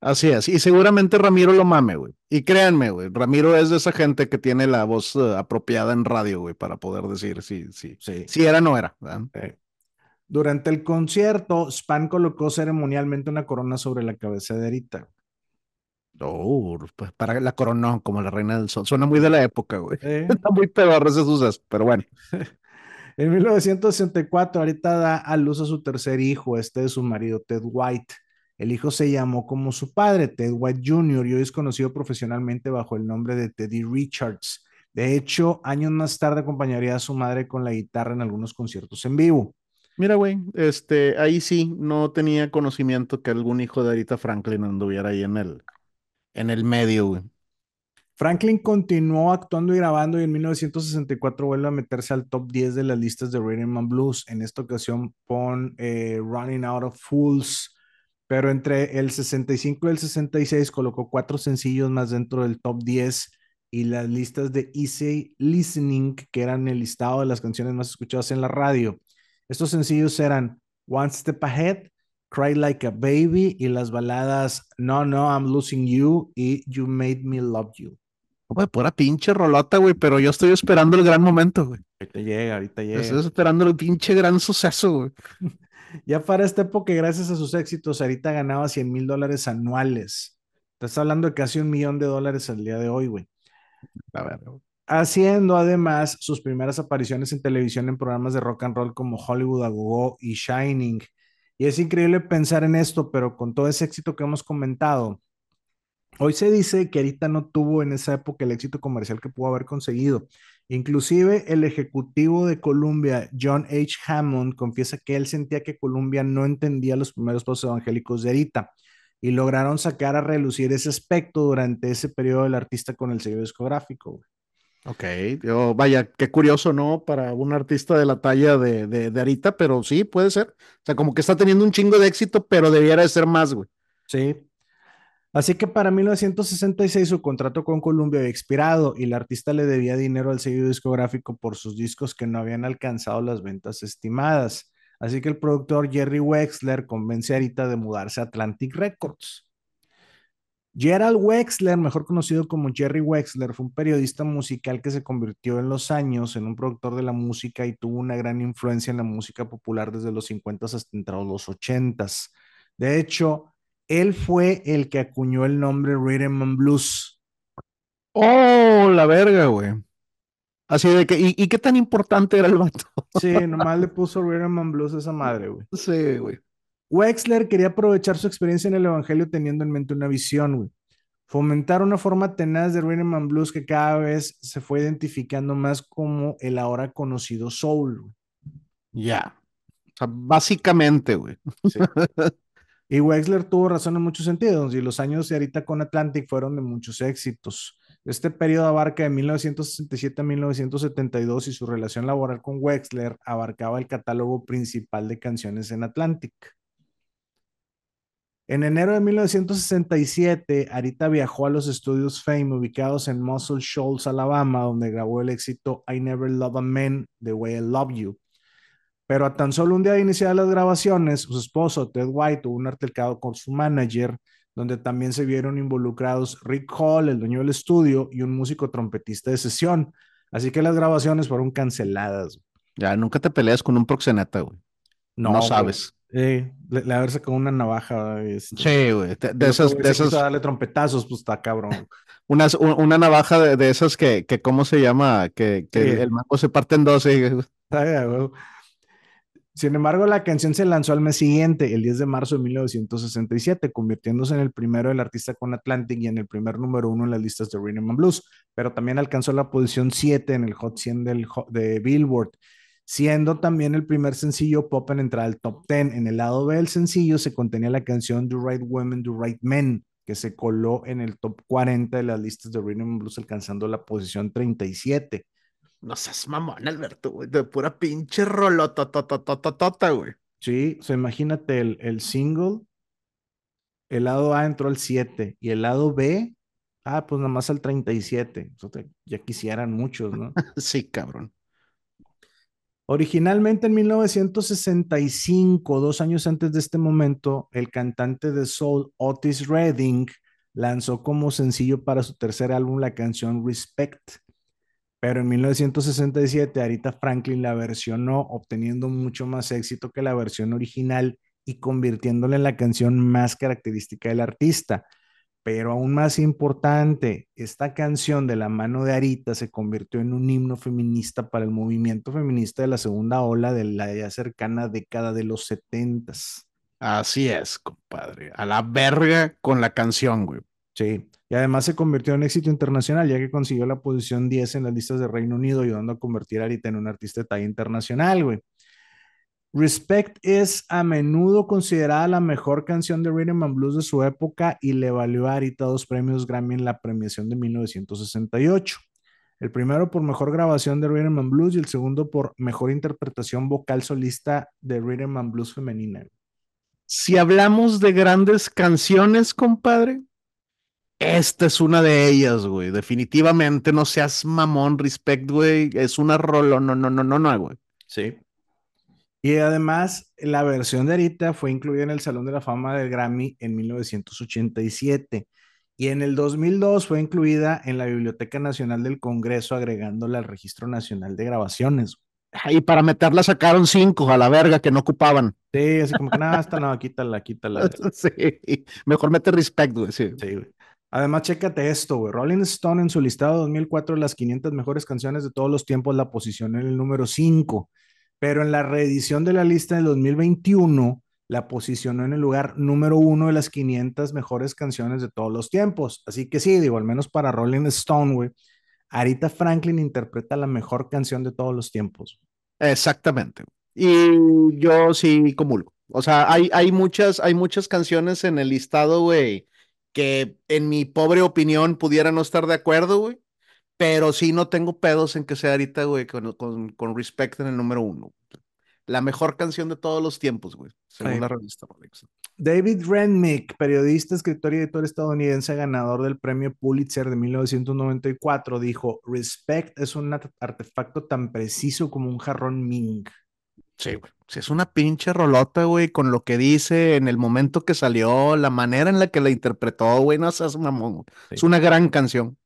Así es, y seguramente Ramiro lo mame, güey. Y créanme, güey, Ramiro es de esa gente que tiene la voz eh, apropiada en radio, güey, para poder decir si, sí, sí, si era o no era. Durante el concierto, Span colocó ceremonialmente una corona sobre la cabeza de Erita. Oh, pues para la coronó como la reina del sol. Suena muy de la época, güey. Está muy pedorro ese suceso, pero bueno. en 1964, ahorita da a luz a su tercer hijo, este de su marido, Ted White. El hijo se llamó como su padre, Ted White Jr., y hoy es conocido profesionalmente bajo el nombre de Teddy Richards. De hecho, años más tarde acompañaría a su madre con la guitarra en algunos conciertos en vivo. Mira, güey, este, ahí sí no tenía conocimiento que algún hijo de Arita Franklin anduviera ahí en el, en el medio, güey. Franklin continuó actuando y grabando y en 1964 vuelve a meterse al top 10 de las listas de Rhythm and Blues. En esta ocasión pon eh, Running Out of Fools, pero entre el 65 y el 66 colocó cuatro sencillos más dentro del top 10 y las listas de Easy Listening, que eran el listado de las canciones más escuchadas en la radio. Estos sencillos eran One Step Ahead, Cry Like a Baby y las baladas No, No, I'm Losing You y You Made Me Love You. Güey, pura pinche rolota, güey, pero yo estoy esperando el gran momento, güey. Ahorita llega, ahorita llega. Estoy esperando el pinche gran suceso, güey. Ya para esta época, gracias a sus éxitos, Arita ganaba 100 mil dólares anuales. Estás hablando de casi un millón de dólares al día de hoy, güey. A ver, Haciendo además sus primeras apariciones en televisión en programas de rock and roll como Hollywood a Go y Shining. Y es increíble pensar en esto, pero con todo ese éxito que hemos comentado, hoy se dice que Arita no tuvo en esa época el éxito comercial que pudo haber conseguido. Inclusive el ejecutivo de Columbia, John H. Hammond, confiesa que él sentía que Columbia no entendía los primeros pasos evangélicos de Arita y lograron sacar a relucir ese aspecto durante ese periodo del artista con el sello discográfico. Ok, yo, vaya, qué curioso, ¿no? Para un artista de la talla de, de, Arita, pero sí, puede ser. O sea, como que está teniendo un chingo de éxito, pero debiera de ser más, güey. Sí. Así que para 1966 su contrato con Columbia había expirado y el artista le debía dinero al sello discográfico por sus discos que no habían alcanzado las ventas estimadas. Así que el productor Jerry Wexler convence a Arita de mudarse a Atlantic Records. Gerald Wexler, mejor conocido como Jerry Wexler, fue un periodista musical que se convirtió en los años en un productor de la música y tuvo una gran influencia en la música popular desde los 50 hasta los 80. De hecho, él fue el que acuñó el nombre Rhythm and Blues. Oh, la verga, güey. Así de que, ¿y, qué tan importante era el vato? Sí, nomás le puso Rhythm and Blues a esa madre, güey. Sí, güey. Wexler quería aprovechar su experiencia en el Evangelio teniendo en mente una visión, güey. Fomentar una forma tenaz de rhythm and blues que cada vez se fue identificando más como el ahora conocido soul. Ya. O sea, básicamente, güey. Y Wexler tuvo razón en muchos sentidos, y los años de ahorita con Atlantic fueron de muchos éxitos. Este periodo abarca de 1967 a 1972 y su relación laboral con Wexler abarcaba el catálogo principal de canciones en Atlantic. En enero de 1967, Arita viajó a los estudios Fame ubicados en Muscle Shoals, Alabama, donde grabó el éxito I Never Love a Man the Way I Love You. Pero a tan solo un día de iniciar las grabaciones, su esposo Ted White tuvo un altercado con su manager, donde también se vieron involucrados Rick Hall, el dueño del estudio, y un músico trompetista de sesión. Así que las grabaciones fueron canceladas. Ya, nunca te peleas con un proxeneta, güey. No, no sabes. Sí, le, le haberse con una navaja. Este, sí, güey. De, esas. De esas... darle trompetazos, pues está cabrón. una, una navaja de, esas que, que, ¿cómo se llama? Que, que el mango se parte en dos. Sin embargo, la canción se lanzó al mes siguiente, el 10 de marzo de 1967, convirtiéndose en el primero del artista con Atlantic y en el primer número uno en las listas de Rhythm and Blues, pero también alcanzó la posición 7 en el Hot 100 del, de Billboard siendo también el primer sencillo pop en entrar al top 10. En el lado B del sencillo se contenía la canción Do Right Women, Do Right Men, que se coló en el top 40 de las listas de Rhythm and Blues, alcanzando la posición 37. No seas mamón, Alberto, güey, de pura pinche rolota, güey. Sí, o sea, imagínate el, el single, el lado A entró al 7 y el lado B, ah, pues nada más al 37. O sea, ya quisieran muchos, ¿no? sí, cabrón. Originalmente en 1965, dos años antes de este momento, el cantante de soul Otis Redding lanzó como sencillo para su tercer álbum la canción Respect. Pero en 1967 Arita Franklin la versionó, obteniendo mucho más éxito que la versión original y convirtiéndola en la canción más característica del artista. Pero aún más importante, esta canción de la mano de Arita se convirtió en un himno feminista para el movimiento feminista de la segunda ola de la ya cercana década de los setentas. Así es, compadre. A la verga con la canción, güey. Sí. Y además se convirtió en éxito internacional, ya que consiguió la posición 10 en las listas de Reino Unido, ayudando a convertir a Arita en un artista de talla internacional, güey. Respect es a menudo considerada la mejor canción de rhythm and blues de su época y le valió a Arita dos premios Grammy en la premiación de 1968. El primero por mejor grabación de rhythm and blues y el segundo por mejor interpretación vocal solista de rhythm and blues femenina. Si hablamos de grandes canciones, compadre, esta es una de ellas, güey. Definitivamente no seas mamón, respect, güey. Es una rolo, no, no, no, no, no, güey. Sí. Y además, la versión de Arita fue incluida en el Salón de la Fama del Grammy en 1987. Y en el 2002 fue incluida en la Biblioteca Nacional del Congreso, agregándola al Registro Nacional de Grabaciones. Y para meterla sacaron cinco a la verga que no ocupaban. Sí, así como que nada, hasta no, quítala, quítala. sí, mejor mete respect, güey. Sí. sí, güey. Además, chécate esto, güey. Rolling Stone en su listado 2004 de las 500 mejores canciones de todos los tiempos la posicionó en el número 5, pero en la reedición de la lista del 2021 la posicionó en el lugar número 1 de las 500 mejores canciones de todos los tiempos. Así que sí, digo, al menos para Rolling Stone, güey, Arita Franklin interpreta la mejor canción de todos los tiempos. Exactamente. Y yo sí comulgo. O sea, hay, hay, muchas, hay muchas canciones en el listado, güey, que en mi pobre opinión pudiera no estar de acuerdo, güey. Pero sí no tengo pedos en que sea ahorita, güey, con, con, con respect en el número uno. La mejor canción de todos los tiempos, güey, según la revista Rolex. David Renmick, periodista, escritor y editor estadounidense, ganador del premio Pulitzer de 1994, dijo: Respect es un artefacto tan preciso como un jarrón Ming. Sí, güey. Es una pinche rolota, güey, con lo que dice en el momento que salió, la manera en la que la interpretó, güey, no seas mamón. Es una gran canción.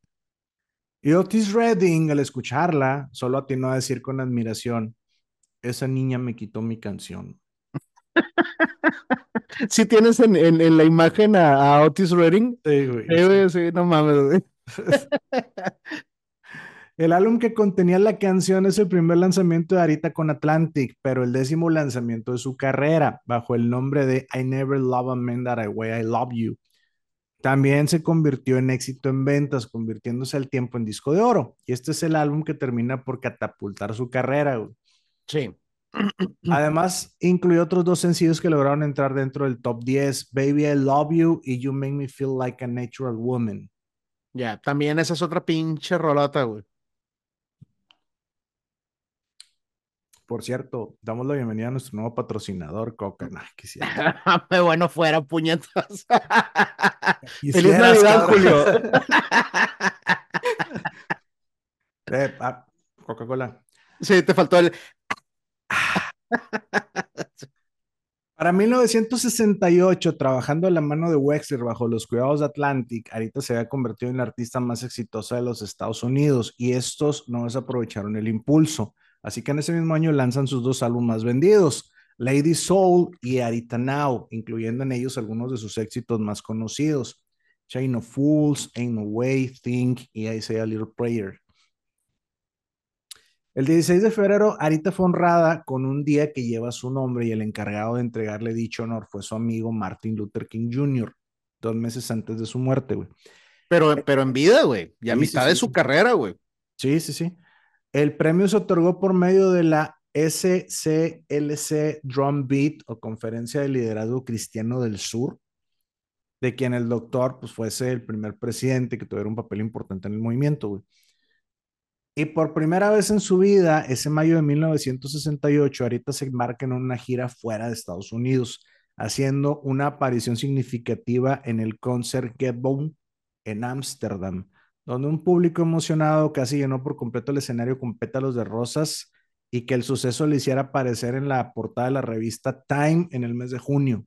Y Otis Redding, al escucharla, solo atinó a decir con admiración: Esa niña me quitó mi canción. Si tienes en, en, la imagen a, Otis Redding. Sí, güey. Sí, no mames, güey. El álbum que contenía la canción es el primer lanzamiento de Arita con Atlantic, pero el décimo lanzamiento de su carrera, bajo el nombre de I Never Love a Man That I Way I Love You. También se convirtió en éxito en ventas, convirtiéndose al tiempo en disco de oro. Y este es el álbum que termina por catapultar su carrera. Sí. Además, incluyó otros dos sencillos que lograron entrar dentro del top 10, Baby I Love You y You Make Me Feel Like a Natural Woman. Ya, también esa es otra pinche rolota, güey. Por cierto, damos la bienvenida a nuestro nuevo patrocinador, Coca. Nah, bueno, fuera, puñetas. Feliz Navidad, Julio. eh, ah, Coca-Cola. Sí, te faltó el. Para 1968, trabajando a la mano de Wexler bajo los cuidados de Atlantic, Arita se había convertido en la artista más exitosa de los Estados Unidos y estos no desaprovecharon el impulso. Así que en ese mismo año lanzan sus dos álbumes más vendidos, Lady Soul y Arita Now, incluyendo en ellos algunos de sus éxitos más conocidos, Chain of Fools, Ain't No Way, Think y I Say a Little Prayer. El 16 de febrero, Arita fue honrada con un día que lleva su nombre y el encargado de entregarle dicho honor fue su amigo Martin Luther King Jr., dos meses antes de su muerte, güey. Pero, pero en vida, güey, y a mitad de su carrera, güey. Sí, sí, sí. El premio se otorgó por medio de la SCLC Drum Beat o Conferencia de Liderazgo Cristiano del Sur, de quien el doctor pues fuese el primer presidente que tuviera un papel importante en el movimiento. Y por primera vez en su vida, ese mayo de 1968, ahorita se embarca en una gira fuera de Estados Unidos, haciendo una aparición significativa en el concert Get Bone en Ámsterdam, donde un público emocionado casi llenó por completo el escenario con pétalos de rosas y que el suceso le hiciera aparecer en la portada de la revista Time en el mes de junio.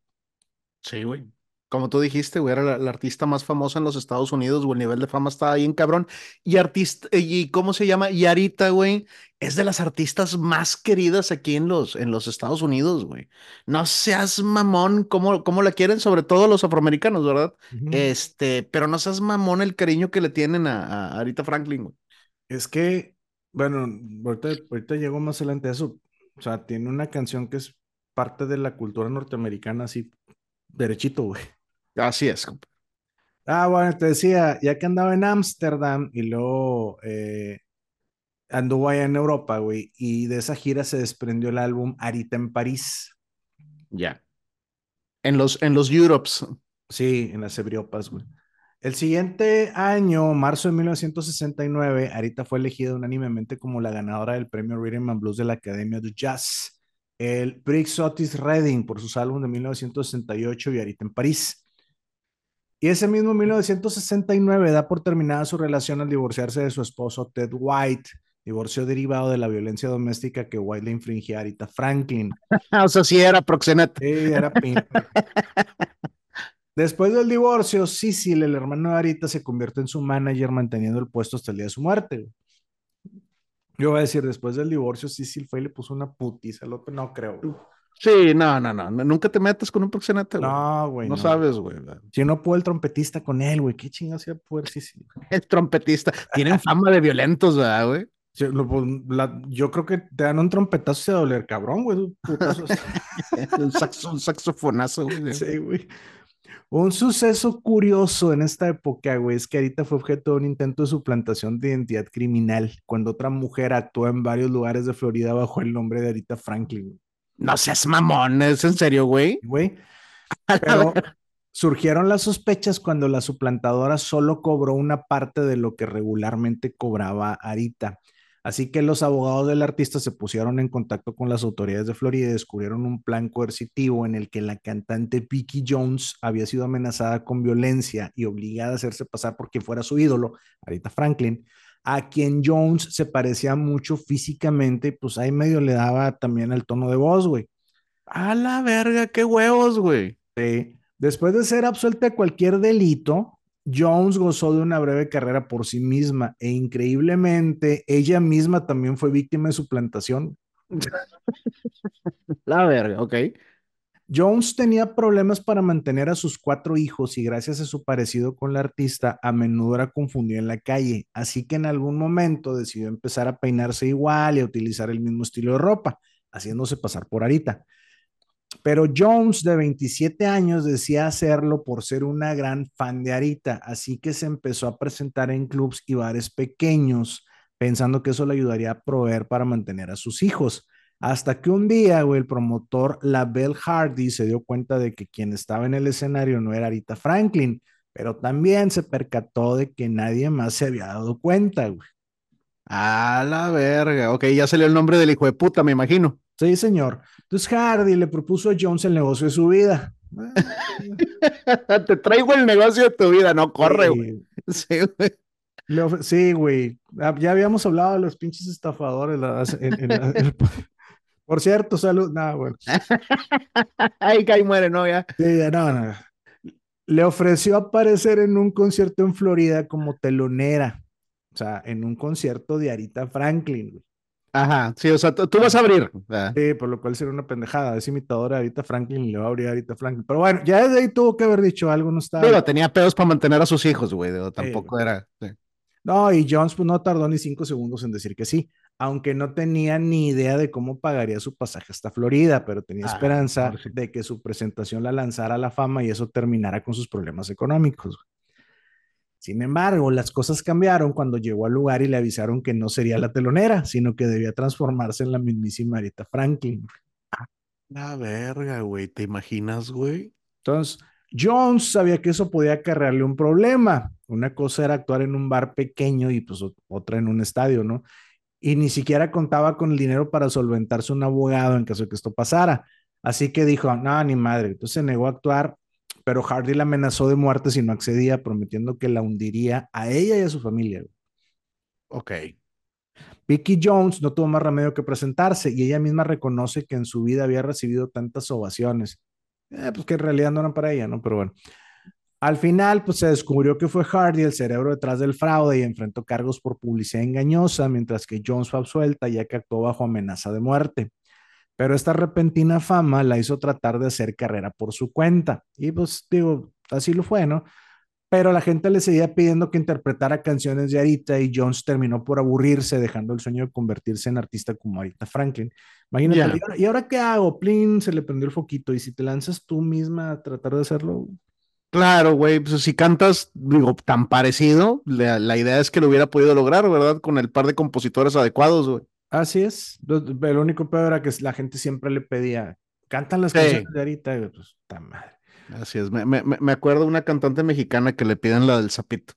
Sí, güey como tú dijiste, güey, era la, artista más famosa en los Estados Unidos, güey, el nivel de fama estaba bien cabrón. Y artista, y ¿cómo se llama? Y Arita, güey, es de las artistas más queridas aquí en los, en los Estados Unidos, güey. No seas mamón, como, como la quieren, sobre todo los afroamericanos, ¿verdad? Este, pero no seas mamón el cariño que le tienen a, a Arita Franklin, güey. Es que, bueno, ahorita, ahorita llego más adelante a eso. O sea, tiene una canción que es parte de la cultura norteamericana, así, derechito, güey. Así es. Ah, bueno, te decía, ya que andaba en Ámsterdam y luego eh, anduvo allá en Europa, güey, y de esa gira se desprendió el álbum Arita en París. Ya. En los, en los Europes. Sí, en las Euriopas, güey. El siguiente año, marzo de 1969, Arita fue elegida unánimemente como la ganadora del premio Rhythm and Blues de la Academia de Jazz, el Prix Otis Redding por sus álbumes de 1968 y Arita en París. Y ese mismo 1969 da por terminada su relación al divorciarse de su esposo Ted White, divorcio derivado de la violencia doméstica que White le infringía a Arita Franklin. o sea, sí era proxeneta. Sí, era Después del divorcio, Cecil, el hermano de Arita, se convierte en su manager manteniendo el puesto hasta el día de su muerte. Yo voy a decir, después del divorcio, Cecil fue y le puso una putiza al otro. No creo. Sí, no, no, no. Nunca te metas con un proxeneta, güey. No, güey. No, sabes, güey. Si no pudo el trompetista con él, güey. ¿Qué chingados iba a poder Cecil? El trompetista. Tienen fama de violentos, ¿verdad, güey? Pues, yo creo que te dan un trompetazo y se doler cabrón, güey. un, un saxofonazo, güey. Sí, güey. Un suceso curioso en esta época, güey, es que Arita fue objeto de un intento de suplantación de identidad criminal cuando otra mujer actuó en varios lugares de Florida bajo el nombre de Arita Franklin. No seas mamón, ¿es en serio, güey? Güey. Pero surgieron las sospechas cuando la suplantadora solo cobró una parte de lo que regularmente cobraba Arita. Así que los abogados del artista se pusieron en contacto con las autoridades de Florida y descubrieron un plan coercitivo en el que la cantante Vicky Jones había sido amenazada con violencia y obligada a hacerse pasar por quien fuera su ídolo, Arita Franklin, a quien Jones se parecía mucho físicamente y pues ahí medio le daba también el tono de voz, güey. A la verga, qué huevos, güey. Sí. Después de ser absuelta de cualquier delito, Jones gozó de una breve carrera por sí misma e increíblemente ella misma también fue víctima de suplantación. La verga, ok. Jones tenía problemas para mantener a sus cuatro hijos y gracias a su parecido con la artista a menudo era confundido en la calle, así que en algún momento decidió empezar a peinarse igual y a utilizar el mismo estilo de ropa, haciéndose pasar por Arita. Pero Jones, de 27 años, decía hacerlo por ser una gran fan de Arita, así que se empezó a presentar en clubs y bares pequeños, pensando que eso le ayudaría a proveer para mantener a sus hijos. Hasta que un día, güey, el promotor Label Hardy se dio cuenta de que quien estaba en el escenario no era Arita Franklin, pero también se percató de que nadie más se había dado cuenta, güey. A la verga. Ok, ya salió el nombre del hijo de puta, me imagino. Sí, señor. Entonces Hardy le propuso a Jones el negocio de su vida. Te traigo el negocio de tu vida, no corre, güey. Sí, güey. Sí, güey. Ah, ya habíamos hablado de los pinches estafadores. Por cierto, salud. No, bueno. Ay, que ahí muere, ¿no? Ya. Sí, no, no. Le ofreció aparecer en un concierto en Florida como telonera. O sea, en un concierto de Arita Franklin. Ajá, sí, o sea, tú vas a abrir. Sí, por lo cual sería una pendejada. Es imitadora de Arita Franklin y le va a abrir a Arita Franklin. Pero bueno, ya desde ahí tuvo que haber dicho algo, no estaba. Digo, tenía pedos para mantener a sus hijos, güey. Tampoco era. No, y Jones pues, no tardó ni cinco segundos en decir que sí, aunque no tenía ni idea de cómo pagaría su pasaje hasta Florida, pero tenía ah, esperanza de que su presentación la lanzara a la fama y eso terminara con sus problemas económicos. Sin embargo, las cosas cambiaron cuando llegó al lugar y le avisaron que no sería la telonera, sino que debía transformarse en la mismísima Aretha Franklin. La verga, güey, ¿te imaginas, güey? Entonces, Jones sabía que eso podía acarrearle un problema. Una cosa era actuar en un bar pequeño y pues otra en un estadio, ¿no? Y ni siquiera contaba con el dinero para solventarse un abogado en caso de que esto pasara. Así que dijo, no, ni madre. Entonces se negó a actuar pero Hardy la amenazó de muerte si no accedía, prometiendo que la hundiría a ella y a su familia. Ok. Vicky Jones no tuvo más remedio que presentarse y ella misma reconoce que en su vida había recibido tantas ovaciones, eh, pues que en realidad no eran para ella, ¿no? Pero bueno. Al final, pues se descubrió que fue Hardy el cerebro detrás del fraude y enfrentó cargos por publicidad engañosa, mientras que Jones fue absuelta ya que actuó bajo amenaza de muerte. Pero esta repentina fama la hizo tratar de hacer carrera por su cuenta. Y pues digo, así lo fue, ¿no? Pero la gente le seguía pidiendo que interpretara canciones de Arita y Jones terminó por aburrirse, dejando el sueño de convertirse en artista como Arita Franklin. Imagínate, ¿y, ahora, qué hago? Plin, se le prendió el foquito. ¿Y si te lanzas tú misma a tratar de hacerlo? Claro, güey, pues si cantas, digo, tan parecido, la, la, idea es que lo hubiera podido lograr, ¿verdad? Con el par de compositores adecuados, güey. Así es. El único peor era que la gente siempre le pedía, cantan las canciones de ahorita. Pues, madre. Así es. Me, me, me, acuerdo de una cantante mexicana que le piden la del zapito.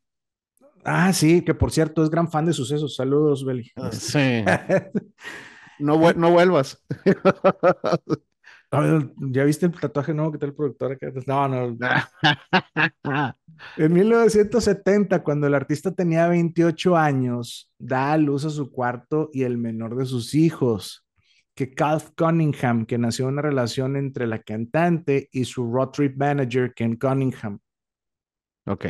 Ah, sí, que por cierto es gran fan de sucesos. Saludos, Beli. Sí. no, no vuelvas. ¿Ya viste el tatuaje nuevo que está el productor acá? No, no. en 1970, cuando el artista tenía 28 años, da a luz a su cuarto y el menor de sus hijos. que Calf Cunningham, que nació en una relación entre la cantante y su road trip manager, Ken Cunningham. Ok.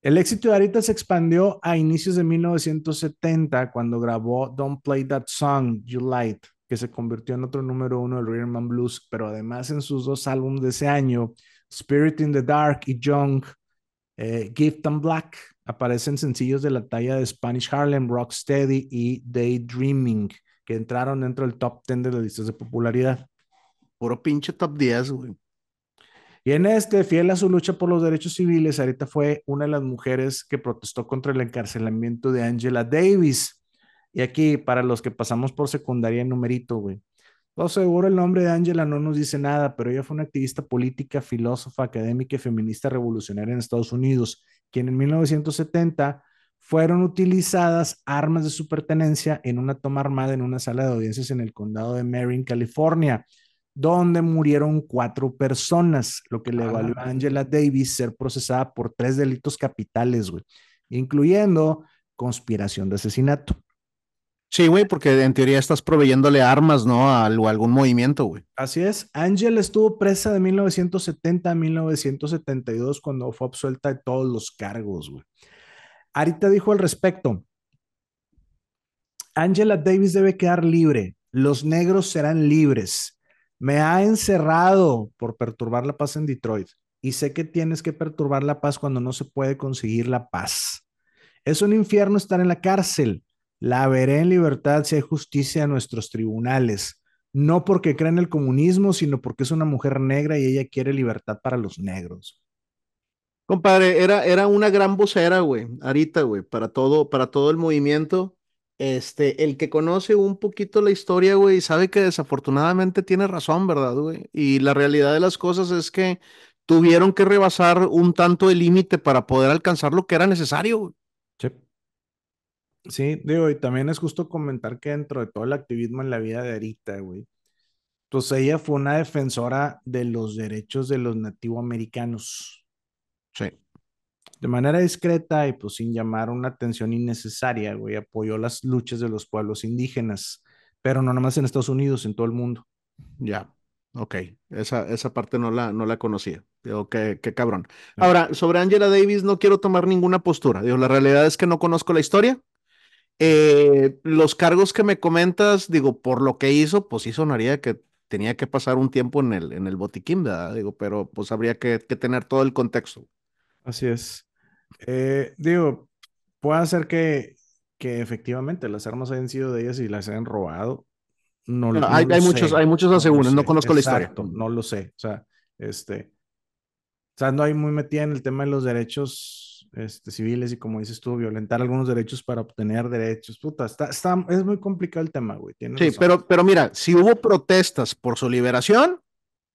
El éxito de Arita se expandió a inicios de 1970 cuando grabó Don't Play That Song, You Light, que se convirtió en otro número uno del Rhythm and Blues, pero además en sus dos álbumes de ese año, Spirit in the Dark y Young, eh, Gift and Black, aparecen sencillos de la talla de Spanish Harlem, Rocksteady y Daydreaming, que entraron dentro del top 10 de las listas de popularidad. Puro pinche top 10, güey. Y en este, fiel a su lucha por los derechos civiles, Arita fue una de las mujeres que protestó contra el encarcelamiento de Angela Davis. Y aquí, para los que pasamos por secundaria en numerito, güey. Todo seguro el nombre de Angela no nos dice nada, pero ella fue una activista política, filósofa, académica y feminista revolucionaria en Estados Unidos, quien en 1970 fueron utilizadas armas de su pertenencia en una toma armada en una sala de audiencias en el condado de Marin, California donde murieron cuatro personas, lo que le valió a Angela Davis ser procesada por tres delitos capitales, güey, incluyendo conspiración de asesinato. Sí, güey, porque en teoría estás proveyéndole armas, ¿no? A, algún movimiento, güey. Así es. Angela estuvo presa de 1970 a 1972 cuando fue absuelta de todos los cargos, güey. Arita dijo al respecto, Angela Davis debe quedar libre, los negros serán libres. Me ha encerrado por perturbar la paz en Detroit y sé que tienes que perturbar la paz cuando no se puede conseguir la paz. Es un infierno estar en la cárcel. La veré en libertad si hay justicia en nuestros tribunales. No porque cree en el comunismo, sino porque es una mujer negra y ella quiere libertad para los negros. Compadre, era, era una gran vocera, güey, ahorita, güey, para todo, para todo el movimiento. Este, el que conoce un poquito la historia, güey, sabe que desafortunadamente tiene razón, ¿verdad, güey? Y la realidad de las cosas es que tuvieron que rebasar un tanto el límite para poder alcanzar lo que era necesario, güey. Sí. Sí, digo, y también es justo comentar que dentro de todo el activismo en la vida de Arita, güey, pues ella fue una defensora de los derechos de los nativoamericanos. Sí de manera discreta y pues sin llamar una atención innecesaria, güey, apoyó las luchas de los pueblos indígenas, pero no nomás en Estados Unidos, en todo el mundo. Ya, ok, esa, esa parte no la, no la conocía. Digo, qué, qué cabrón. Ahora, sobre Angela Davis no quiero tomar ninguna postura. Digo, la realidad es que no conozco la historia. Eh, los cargos que me comentas, digo, por lo que hizo, pues sí sonaría que tenía que pasar un tiempo en el, en el botiquín, ¿verdad? Digo, pero pues habría que, que tener todo el contexto. Así es. Eh, digo, puede ser que, que efectivamente las armas hayan sido de ellas y las hayan robado. No, no, hay, hay muchos, hay muchos aseguran, no, conozco la historia. No lo sé. O sea, este, o sea, no hay muy metida en el tema de los derechos este, civiles y como dices tú, violentar algunos derechos para obtener derechos. Puta, está, está, es muy complicado el tema, güey. Sí, pero, pero mira, si hubo protestas por su liberación,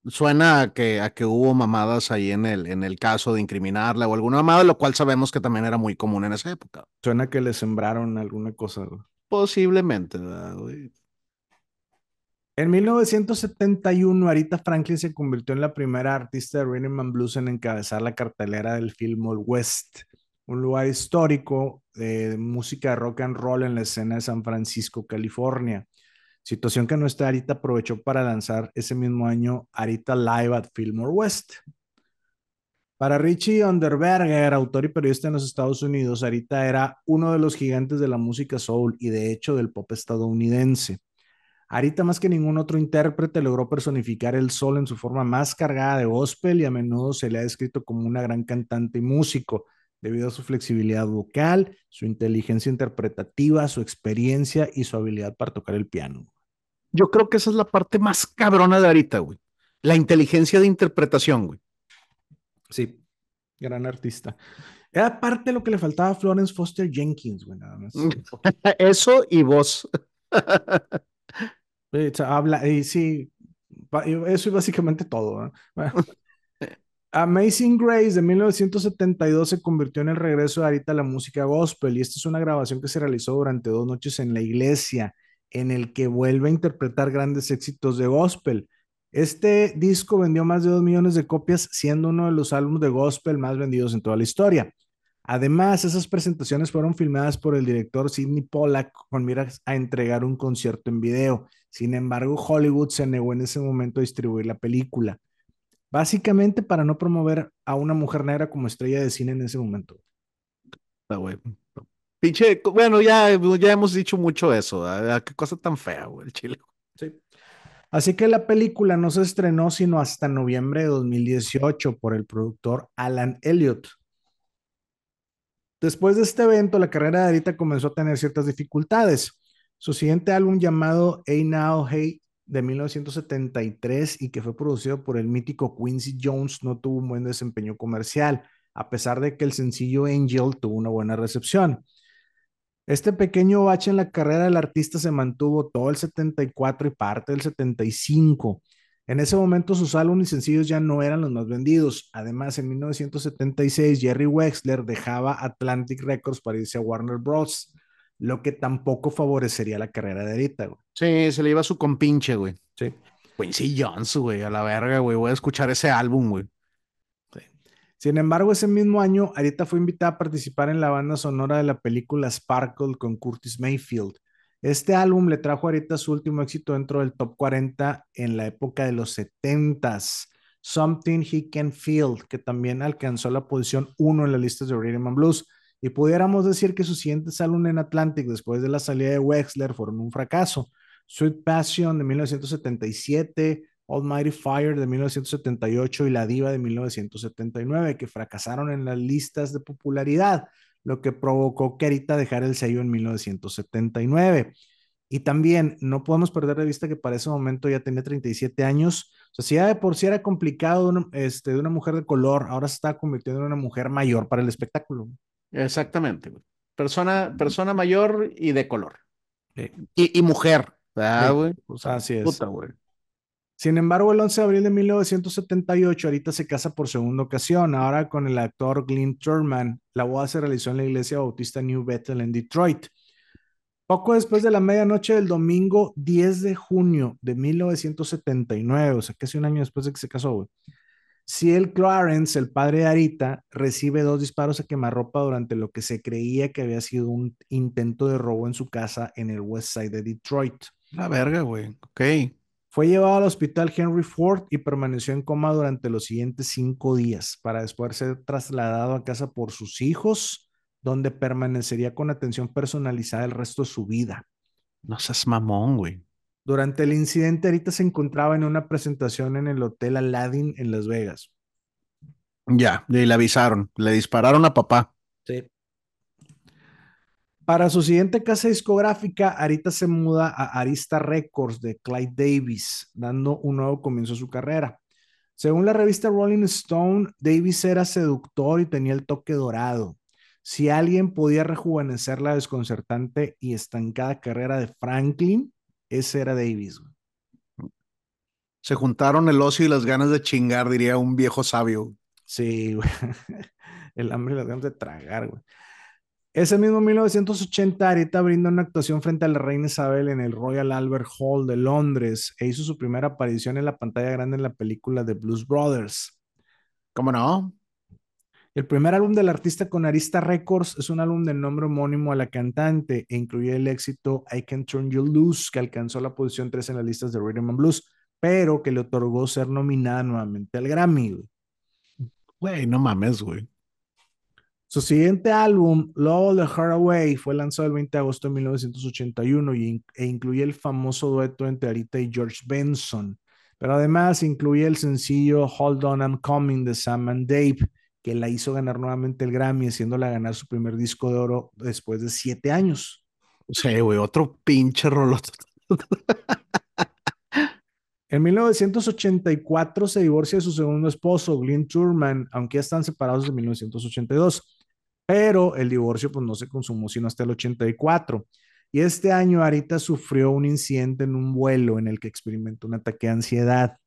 Suena a que, a que hubo mamadas ahí en el, en el caso de incriminarla o alguna mamada, lo cual sabemos que también era muy común en esa época. Suena que le sembraron alguna cosa. Posiblemente, En 1971, Arita Franklin se convirtió en la primera artista de rhythm and blues en encabezar la cartelera del Fillmore West, un lugar histórico de música rock and roll en la escena de San Francisco, California situación que nuestra Arita aprovechó para lanzar ese mismo año Arita Live at Fillmore West. Para Richie Underberger, autor y periodista en los Estados Unidos, Arita era uno de los gigantes de la música soul y de hecho del pop estadounidense. Arita, más que ningún otro intérprete, logró personificar el soul en su forma más cargada de gospel y a menudo se le ha descrito como una gran cantante y músico, debido a su flexibilidad vocal, su inteligencia interpretativa, su experiencia y su habilidad para tocar el piano. Yo creo que esa es la parte más cabrona de ahorita, güey. La inteligencia de interpretación, güey. Sí, gran artista. Era parte de lo que le faltaba a Florence Foster Jenkins, güey, nada más. Eso y habla, y sí, eso y básicamente todo. Amazing Grace de 1972 se convirtió en el regreso de Arita a la música gospel y esta es una grabación que se realizó durante dos noches en la iglesia en el que vuelve a interpretar grandes éxitos de gospel. Este disco vendió más de dos millones de copias, siendo uno de los álbumes de gospel más vendidos en toda la historia. Además, esas presentaciones fueron filmadas por el director Sidney Pollack con miras a entregar un concierto en video. Sin embargo, Hollywood se negó en ese momento a distribuir la película, básicamente para no promover a una mujer negra como estrella de cine en ese momento. Está güey. Pinche, bueno, ya, ya hemos dicho mucho eso. Qué cosa tan fea, güey, el chile. Sí. Así que la película no se estrenó sino hasta noviembre de 2018 por el productor Alan Elliott. Después de este evento, la carrera de Arita comenzó a tener ciertas dificultades. Su siguiente álbum llamado Hey Now Hey de 1973 y que fue producido por el mítico Quincy Jones no tuvo un buen desempeño comercial, a pesar de que el sencillo Angel tuvo una buena recepción. Este pequeño bache en la carrera del artista se mantuvo todo el 74 y parte del 75. En ese momento sus álbumes y sencillos ya no eran los más vendidos. Además, en 1976 Jerry Wexler dejaba Atlantic Records para irse a Warner Bros., lo que tampoco favorecería la carrera de Arita, güey. Sí, se le iba su compinche, güey. Sí. Quincy Jones, güey, a la verga, güey. Voy a escuchar ese álbum, güey. Sin embargo, ese mismo año, Arita fue invitada a participar en la banda sonora de la película Sparkle con Curtis Mayfield. Este álbum le trajo a Arita su último éxito dentro del top 40 en la época de los 70s, Something He Can Feel, que también alcanzó la posición 1 en las listas de Rhythm and Blues. Y pudiéramos decir que sus siguientes álbumes en Atlantic, después de la salida de Wexler, fueron un fracaso. Sweet Passion de 1977, Almighty Fire de 1978 y La Diva de 1979, que fracasaron en las listas de popularidad, lo que provocó que Arita dejara el sello en 1979. Y también no podemos perder de vista que para ese momento ya tenía 37 años. O sea, si ya de por sí era complicado de una, este, de una mujer de color, ahora se está convirtiendo en una mujer mayor para el espectáculo. Exactamente. Persona, persona mayor y de color. Y, mujer. güey? así es. Puta, güey. Sin embargo, el 11 de abril de 1978, ahorita se casa por segunda ocasión, ahora con el actor Glenn Turman. La boda se realizó en la iglesia bautista New Bethel en Detroit. Poco después de la medianoche del domingo 10 de junio de 1979, o sea, casi un año después de que se casó, güey. Ciel Clarence, el padre de Arita, recibe dos disparos a quemarropa durante lo que se creía que había sido un intento de robo en su casa en el West Side de Detroit. La verga, güey. Ok. Fue llevado al hospital Henry Ford y permaneció en coma durante los siguientes cinco días para después ser trasladado a casa por sus hijos, donde permanecería con atención personalizada el resto de su vida. No seas mamón, güey. Durante el incidente, ahorita se encontraba en una presentación en el Hotel Aladdin en Las Vegas. Ya, y le avisaron, le dispararon a papá. Sí. Para su siguiente casa discográfica, Arita se muda a Arista Records de Clyde Davis, dando un nuevo comienzo a su carrera. Según la revista Rolling Stone, Davis era seductor y tenía el toque dorado. Si alguien podía rejuvenecer la desconcertante y estancada carrera de Franklin, ese era Davis. Se juntaron el ocio y las ganas de chingar, diría un viejo sabio. Sí, güey. El hambre y las ganas de tragar, güey. Ese mismo 1980, Arita brinda una actuación frente a la reina Isabel en el Royal Albert Hall de Londres e hizo su primera aparición en la pantalla grande en la película The Blues Brothers. ¿Cómo no? El primer álbum del artista con Arista Records es un álbum de nombre homónimo a la cantante e incluye el éxito I Can Turn You Loose, que alcanzó la posición 3 en las listas de Rhythm and Blues, pero que le otorgó ser nominada nuevamente al Grammy. Güey, no mames, güey. Su siguiente álbum, Love the Heart Away, fue lanzado el 20 de agosto de 1981 y, e incluye el famoso dueto entre Arita y George Benson. Pero además incluye el sencillo Hold On I'm Coming de Sam and Dave, que la hizo ganar nuevamente el Grammy, haciéndola ganar su primer disco de oro después de siete años. Sí, güey, otro pinche rollo. En 1984 se divorcia de su segundo esposo, Glenn Turman, aunque ya están separados desde 1982 pero el divorcio pues no se consumó sino hasta el 84. Y este año Arita sufrió un incidente en un vuelo en el que experimentó un ataque de ansiedad,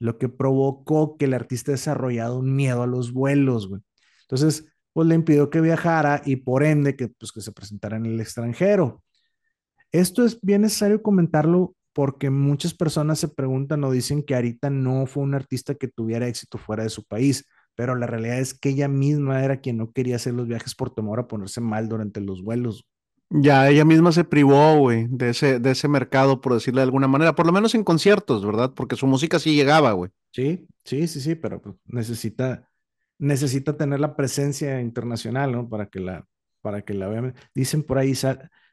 lo que provocó que el artista desarrollado un miedo a los vuelos, güey. Entonces, pues le impidió que viajara y por ende que, pues, que se presentara en el extranjero. Esto es bien necesario comentarlo porque muchas personas se preguntan o dicen que Arita no fue un artista que tuviera éxito fuera de su país pero la realidad es que ella misma era quien no quería hacer los viajes por temor a ponerse mal durante los vuelos. Ya, ella misma se privó, güey, de ese, de ese mercado, por decirlo de alguna manera, por lo menos en conciertos, ¿verdad? Porque su música sí llegaba, güey. Sí, sí, sí, sí, pero pues, necesita, necesita tener la presencia internacional, ¿no? Para que la, para que la vean. Dicen por ahí,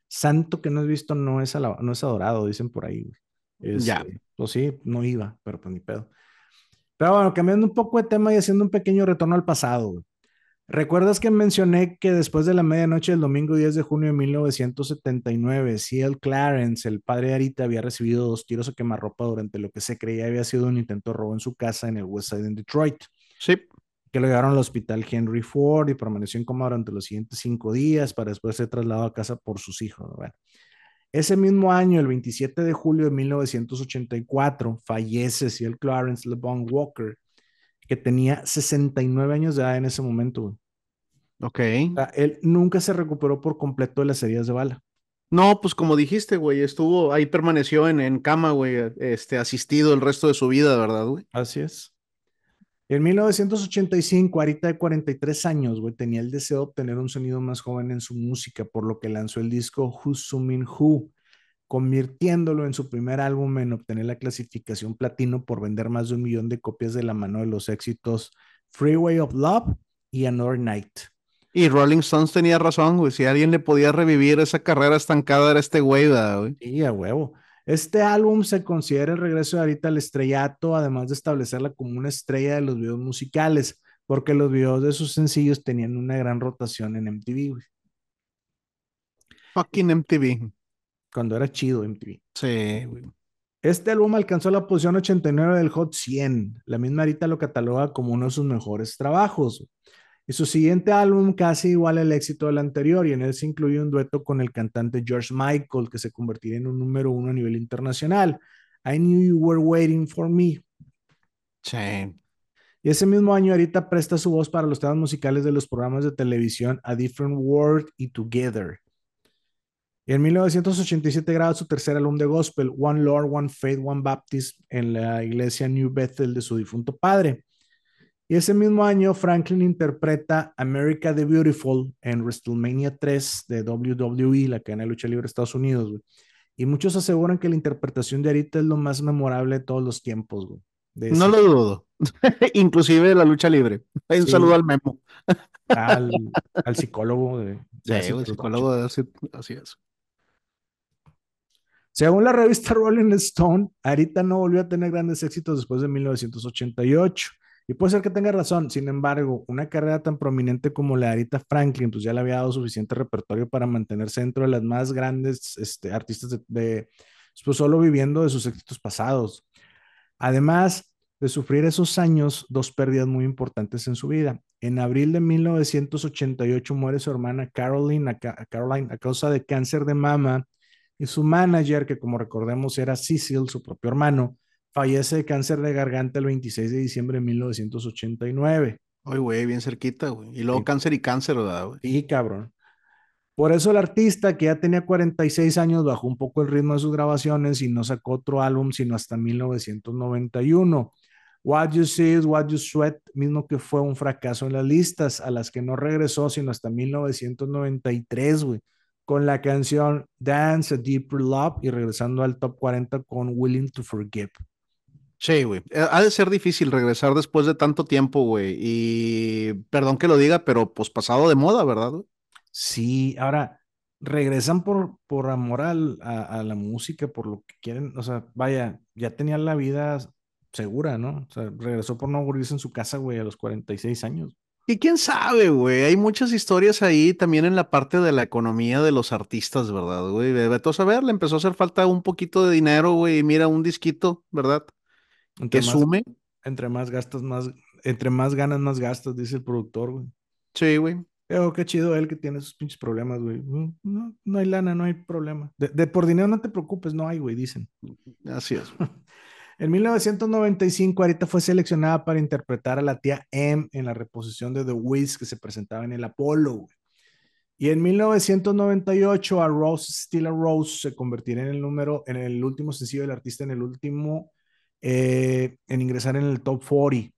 santo que no has visto no es, no es adorado, dicen por ahí, güey. ya. Pues sí, no iba, pero pues ni pedo. Pero bueno, cambiando un poco de tema y haciendo un pequeño retorno al pasado, güey. ¿Recuerdas que mencioné que después de la medianoche del domingo 10 de junio de 1979, C.L. Clarence, el padre de Arita, había recibido dos tiros a quemarropa durante lo que se creía había sido un intento de robo en su casa en el West Side en Detroit? Sí. Que lo llevaron al hospital Henry Ford y permaneció en coma durante los siguientes cinco días para después ser trasladado a casa por sus hijos. Ese mismo año, el 27 de julio de 1984, fallece C.L. Clarence LeBon Walker que tenía 69 años de edad en ese momento, güey. Ok. O sea, él nunca se recuperó por completo de las heridas de bala. No, pues como dijiste, güey, estuvo ahí, permaneció en, en cama, güey, este, asistido el resto de su vida, ¿verdad, güey? Así es. En 1985, Arita de 43 años, güey, tenía el deseo de obtener un sonido más joven en su música, por lo que lanzó el disco Who's Sumin Who, convirtiéndolo en su primer álbum en obtener la clasificación platino por vender más de un millón de copias de la mano de los éxitos Freeway of Love y Another Night. Y Rolling Stones tenía razón, güey. Si alguien le podía revivir esa carrera estancada era este güey, güey. Sí, a huevo. Este álbum se considera el regreso de ahorita al estrellato, además de establecerla como una estrella de los videos musicales, porque los videos de sus sencillos tenían una gran rotación en MTV, güey. Fucking MTV cuando era chido MTV. Sí, Este álbum alcanzó la posición 89 del Hot 100. La misma Arita lo cataloga como uno de sus mejores trabajos. Y su siguiente álbum casi igual al éxito del anterior, y en él se incluye un dueto con el cantante George Michael, que se convertiría en un número uno a nivel internacional. I Knew You Were Waiting for Me. Y ese mismo año, Arita presta su voz para los temas musicales de los programas de televisión A Different World y Together. Y en 1987 graba su tercer álbum de gospel, One Lord, One Faith, One Baptist, en la iglesia New Bethel de su difunto padre. Y ese mismo año, Franklin interpreta America the Beautiful en WrestleMania 3 de WWE, la cadena de lucha libre de Estados Unidos. Y muchos aseguran que la interpretación de Arita es lo más memorable de todos los tiempos. Güey, no lo dudo. Inclusive de la lucha libre. Un saludo al Memo. Al, psicólogo de, sí, el psicólogo de así es. Según la revista Rolling Stone, Arita no volvió a tener grandes éxitos después de 1988. Y puede ser que tenga razón, sin embargo, una carrera tan prominente como la de Arita Franklin, pues ya le había dado suficiente repertorio para mantenerse dentro de las más grandes este, artistas de, pues solo viviendo de sus éxitos pasados. Además de sufrir esos años, dos pérdidas muy importantes en su vida. En abril de 1988 muere su hermana Caroline Caroline, a causa de cáncer de mama y su manager, que como recordemos era Cecil, su propio hermano, fallece de cáncer de garganta el 26 de diciembre de 1989. Ay, güey, bien cerquita, güey. Y luego cáncer y cáncer, ¿verdad, güey? Sí, cabrón. Por eso el artista, que ya tenía 46 años, bajó un poco el ritmo de sus grabaciones y no sacó otro álbum sino hasta 1991. What You See is What You Sweat, mismo que fue un fracaso en las listas, a las que no regresó sino hasta 1993, güey con la canción Dance a Deeper Love y regresando al top 40 con Willing to Forgive. Sí, güey. Eh, ha de ser difícil regresar después de tanto tiempo, güey. Y perdón que lo diga, pero pues pasado de moda, ¿verdad? Sí, ahora regresan por, por amor a, a, la música, por lo que quieren. O sea, vaya, ya tenían la vida segura, ¿no? O sea, regresó por no aburrirse en su casa, güey, a los 46 años. Y quién sabe, güey, hay muchas historias ahí también en la parte de la economía de los artistas, ¿verdad, güey? Beto a saber, le empezó a hacer falta un poquito de dinero, güey, mira, un disquito, ¿verdad? Entre que sume. Entre más gastas, más, entre más ganas, más gastas, dice el productor, güey. Sí, güey. Pero qué chido él que tiene esos pinches problemas, güey. No, no hay lana, no hay problema. De, de por dinero no te preocupes, no hay, güey, dicen. Así es. En 1995, Arita fue seleccionada para interpretar a la tía M en la reposición de The Wiz que se presentaba en el Apollo. Y en 1998, a Rose Still a Rose se convertiría en el número, en el último sencillo del artista, en el último, eh, en ingresar en el top 40.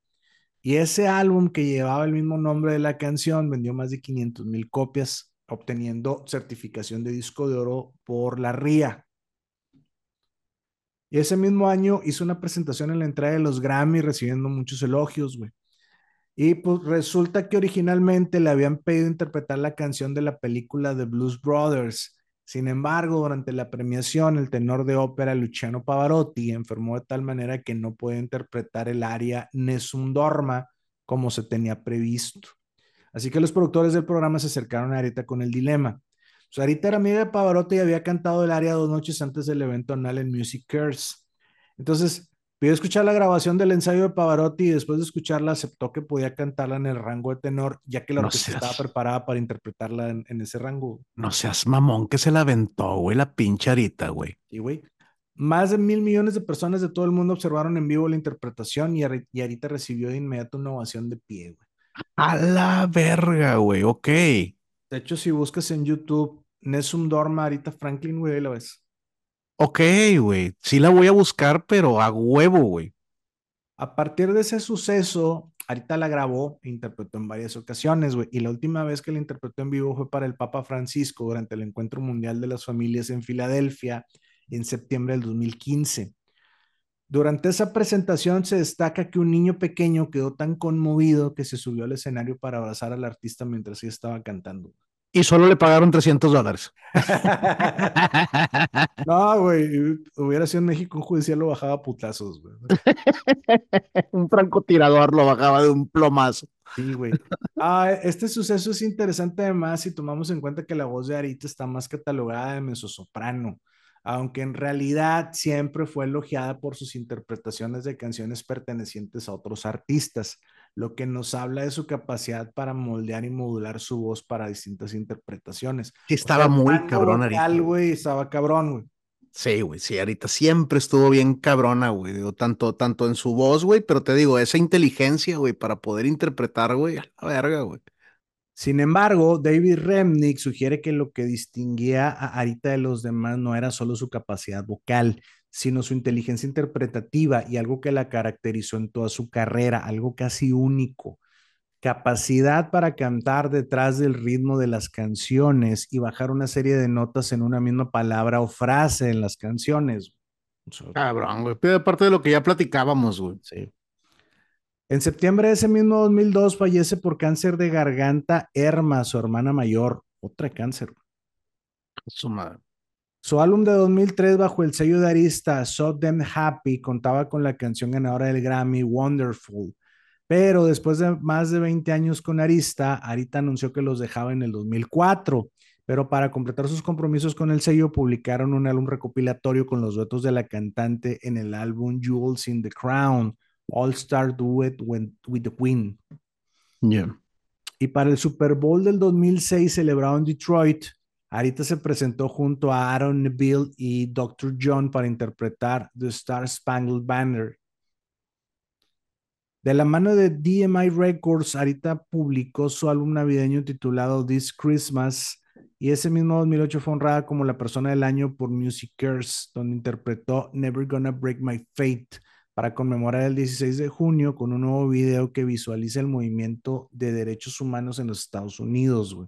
Y ese álbum que llevaba el mismo nombre de la canción vendió más de 500 mil copias, obteniendo certificación de disco de oro por la RIA. Y ese mismo año hizo una presentación en la entrada de los Grammy recibiendo muchos elogios, güey. Y pues resulta que originalmente le habían pedido interpretar la canción de la película The Blues Brothers. Sin embargo, durante la premiación, el tenor de ópera Luciano Pavarotti enfermó de tal manera que no puede interpretar el aria Nessun Dorma como se tenía previsto. Así que los productores del programa se acercaron a Arita con el dilema. Sarita era amiga de Pavarotti y había cantado el aria dos noches antes del evento anal en Music Cares. Entonces, pidió escuchar la grabación del ensayo de Pavarotti y después de escucharla aceptó que podía cantarla en el rango de tenor, ya que la No orquesta seas- estaba preparada para interpretarla en, en ese rango. No seas mamón que se la aventó, güey, la pinche Arita, güey. Y güey, más de mil millones de personas de todo el mundo observaron en vivo la interpretación y, y Arita recibió de inmediato una ovación de pie, güey. A la verga, güey, ok. De hecho, si buscas en YouTube Nessun Dorma Arita Franklin, güey, la ves. Ok, güey. Sí la voy a buscar, pero a huevo, güey. A partir de ese suceso, Arita la grabó interpretó en varias ocasiones, güey. Y la última vez que la interpretó en vivo fue para el Papa Francisco durante el Encuentro Mundial de las Familias en Filadelfia en septiembre del 2015. Durante esa presentación se destaca que un niño pequeño quedó tan conmovido que se subió al escenario para abrazar al artista mientras ella estaba cantando. Y solo le pagaron 300 dólares. No, güey, hubiera sido en México un judicial lo bajaba a putazos, güey. Un francotirador lo bajaba de un plomazo. Sí, güey. Ah, este suceso es interesante además si tomamos en cuenta que la voz de Arita está más catalogada de mezzosoprano, aunque en realidad siempre fue elogiada por sus interpretaciones de canciones pertenecientes a otros artistas, lo que nos habla de su capacidad para moldear y modular su voz para distintas interpretaciones. Sí, estaba O sea, muy cabrón güey. güey, estaba cabrón, güey. Sí, güey, sí, Arita siempre estuvo bien cabrona, güey. Digo, tanto, tanto en su voz, güey, pero te digo, esa inteligencia, güey, para poder interpretar, güey, a la verga, güey. Sin embargo, David Remnick sugiere que lo que distinguía a Arita de los demás no era solo su capacidad vocal, sino su inteligencia interpretativa y algo que la caracterizó en toda su carrera, algo casi único. Capacidad para cantar detrás del ritmo de las canciones y bajar una serie de notas en una misma palabra o frase en las canciones. Cabrón, güey. Pero aparte de lo que ya platicábamos, güey. Sí. En septiembre de ese mismo 2002 fallece por cáncer de garganta Erma, su hermana mayor, otra cáncer. Su madre. Su álbum de 2003 bajo el sello de Arista, So Them Happy, contaba con la canción ganadora del Grammy, Wonderful. Pero después de más de 20 años con Arista, Arita anunció que los dejaba en el 2004. Pero para completar sus compromisos con el sello, publicaron un álbum recopilatorio con los duetos de la cantante en el álbum Jewels in the Crown, All Star Duet with, with the Queen. Yeah. Y para el Super Bowl del 2006 celebrado en Detroit, Arita se presentó junto a Aaron Neville y Dr. John para interpretar The Star Spangled Banner. De la mano de DMI Records, Arita publicó su álbum navideño titulado This Christmas y ese mismo 2008 fue honrada como la persona del año por Music Cares, donde interpretó Never Gonna Break My Fate para conmemorar el 16 de junio con un nuevo video que visualiza el movimiento de derechos humanos en los Estados Unidos. Güey.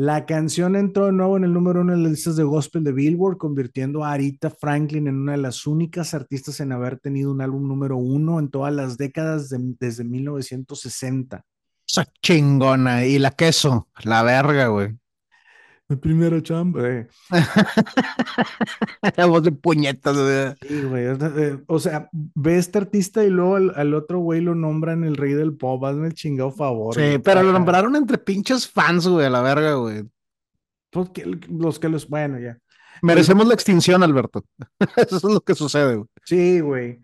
La canción entró de nuevo en el número uno en las listas de gospel de Billboard, convirtiendo a Arita Franklin en una de las únicas artistas en haber tenido un álbum número uno en todas las décadas de, desde 1960. Esa chingona. Y la queso, la verga, güey. Mi primera chamba. güey. La voz de puñetas, güey. Sí, güey. eh, O sea, ve a este artista y luego al, al otro güey lo nombran el rey del pop. Hazme el chingado favor. Sí, güey. pero lo nombraron entre pinches fans, güey, a la verga, güey. Pues que- los que los. Bueno, ya. Merecemos la extinción, Alberto. Eso es lo que sucede, güey. Sí, güey.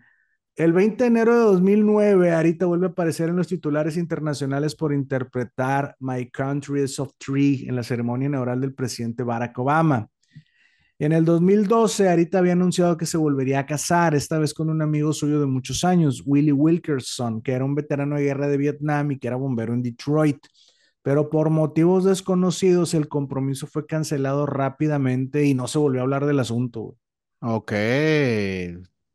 El 20 de enero de 2009, Arita vuelve a aparecer en los titulares internacionales por interpretar My Country is of Tree en la ceremonia inaugural del presidente Barack Obama. En el 2012, Arita había anunciado que se volvería a casar, esta vez con un amigo suyo de muchos años, Willie Wilkerson, que era un veterano de guerra de Vietnam y que era bombero en Detroit. Pero por motivos desconocidos, el compromiso fue cancelado rápidamente y no se volvió a hablar del asunto. Ok.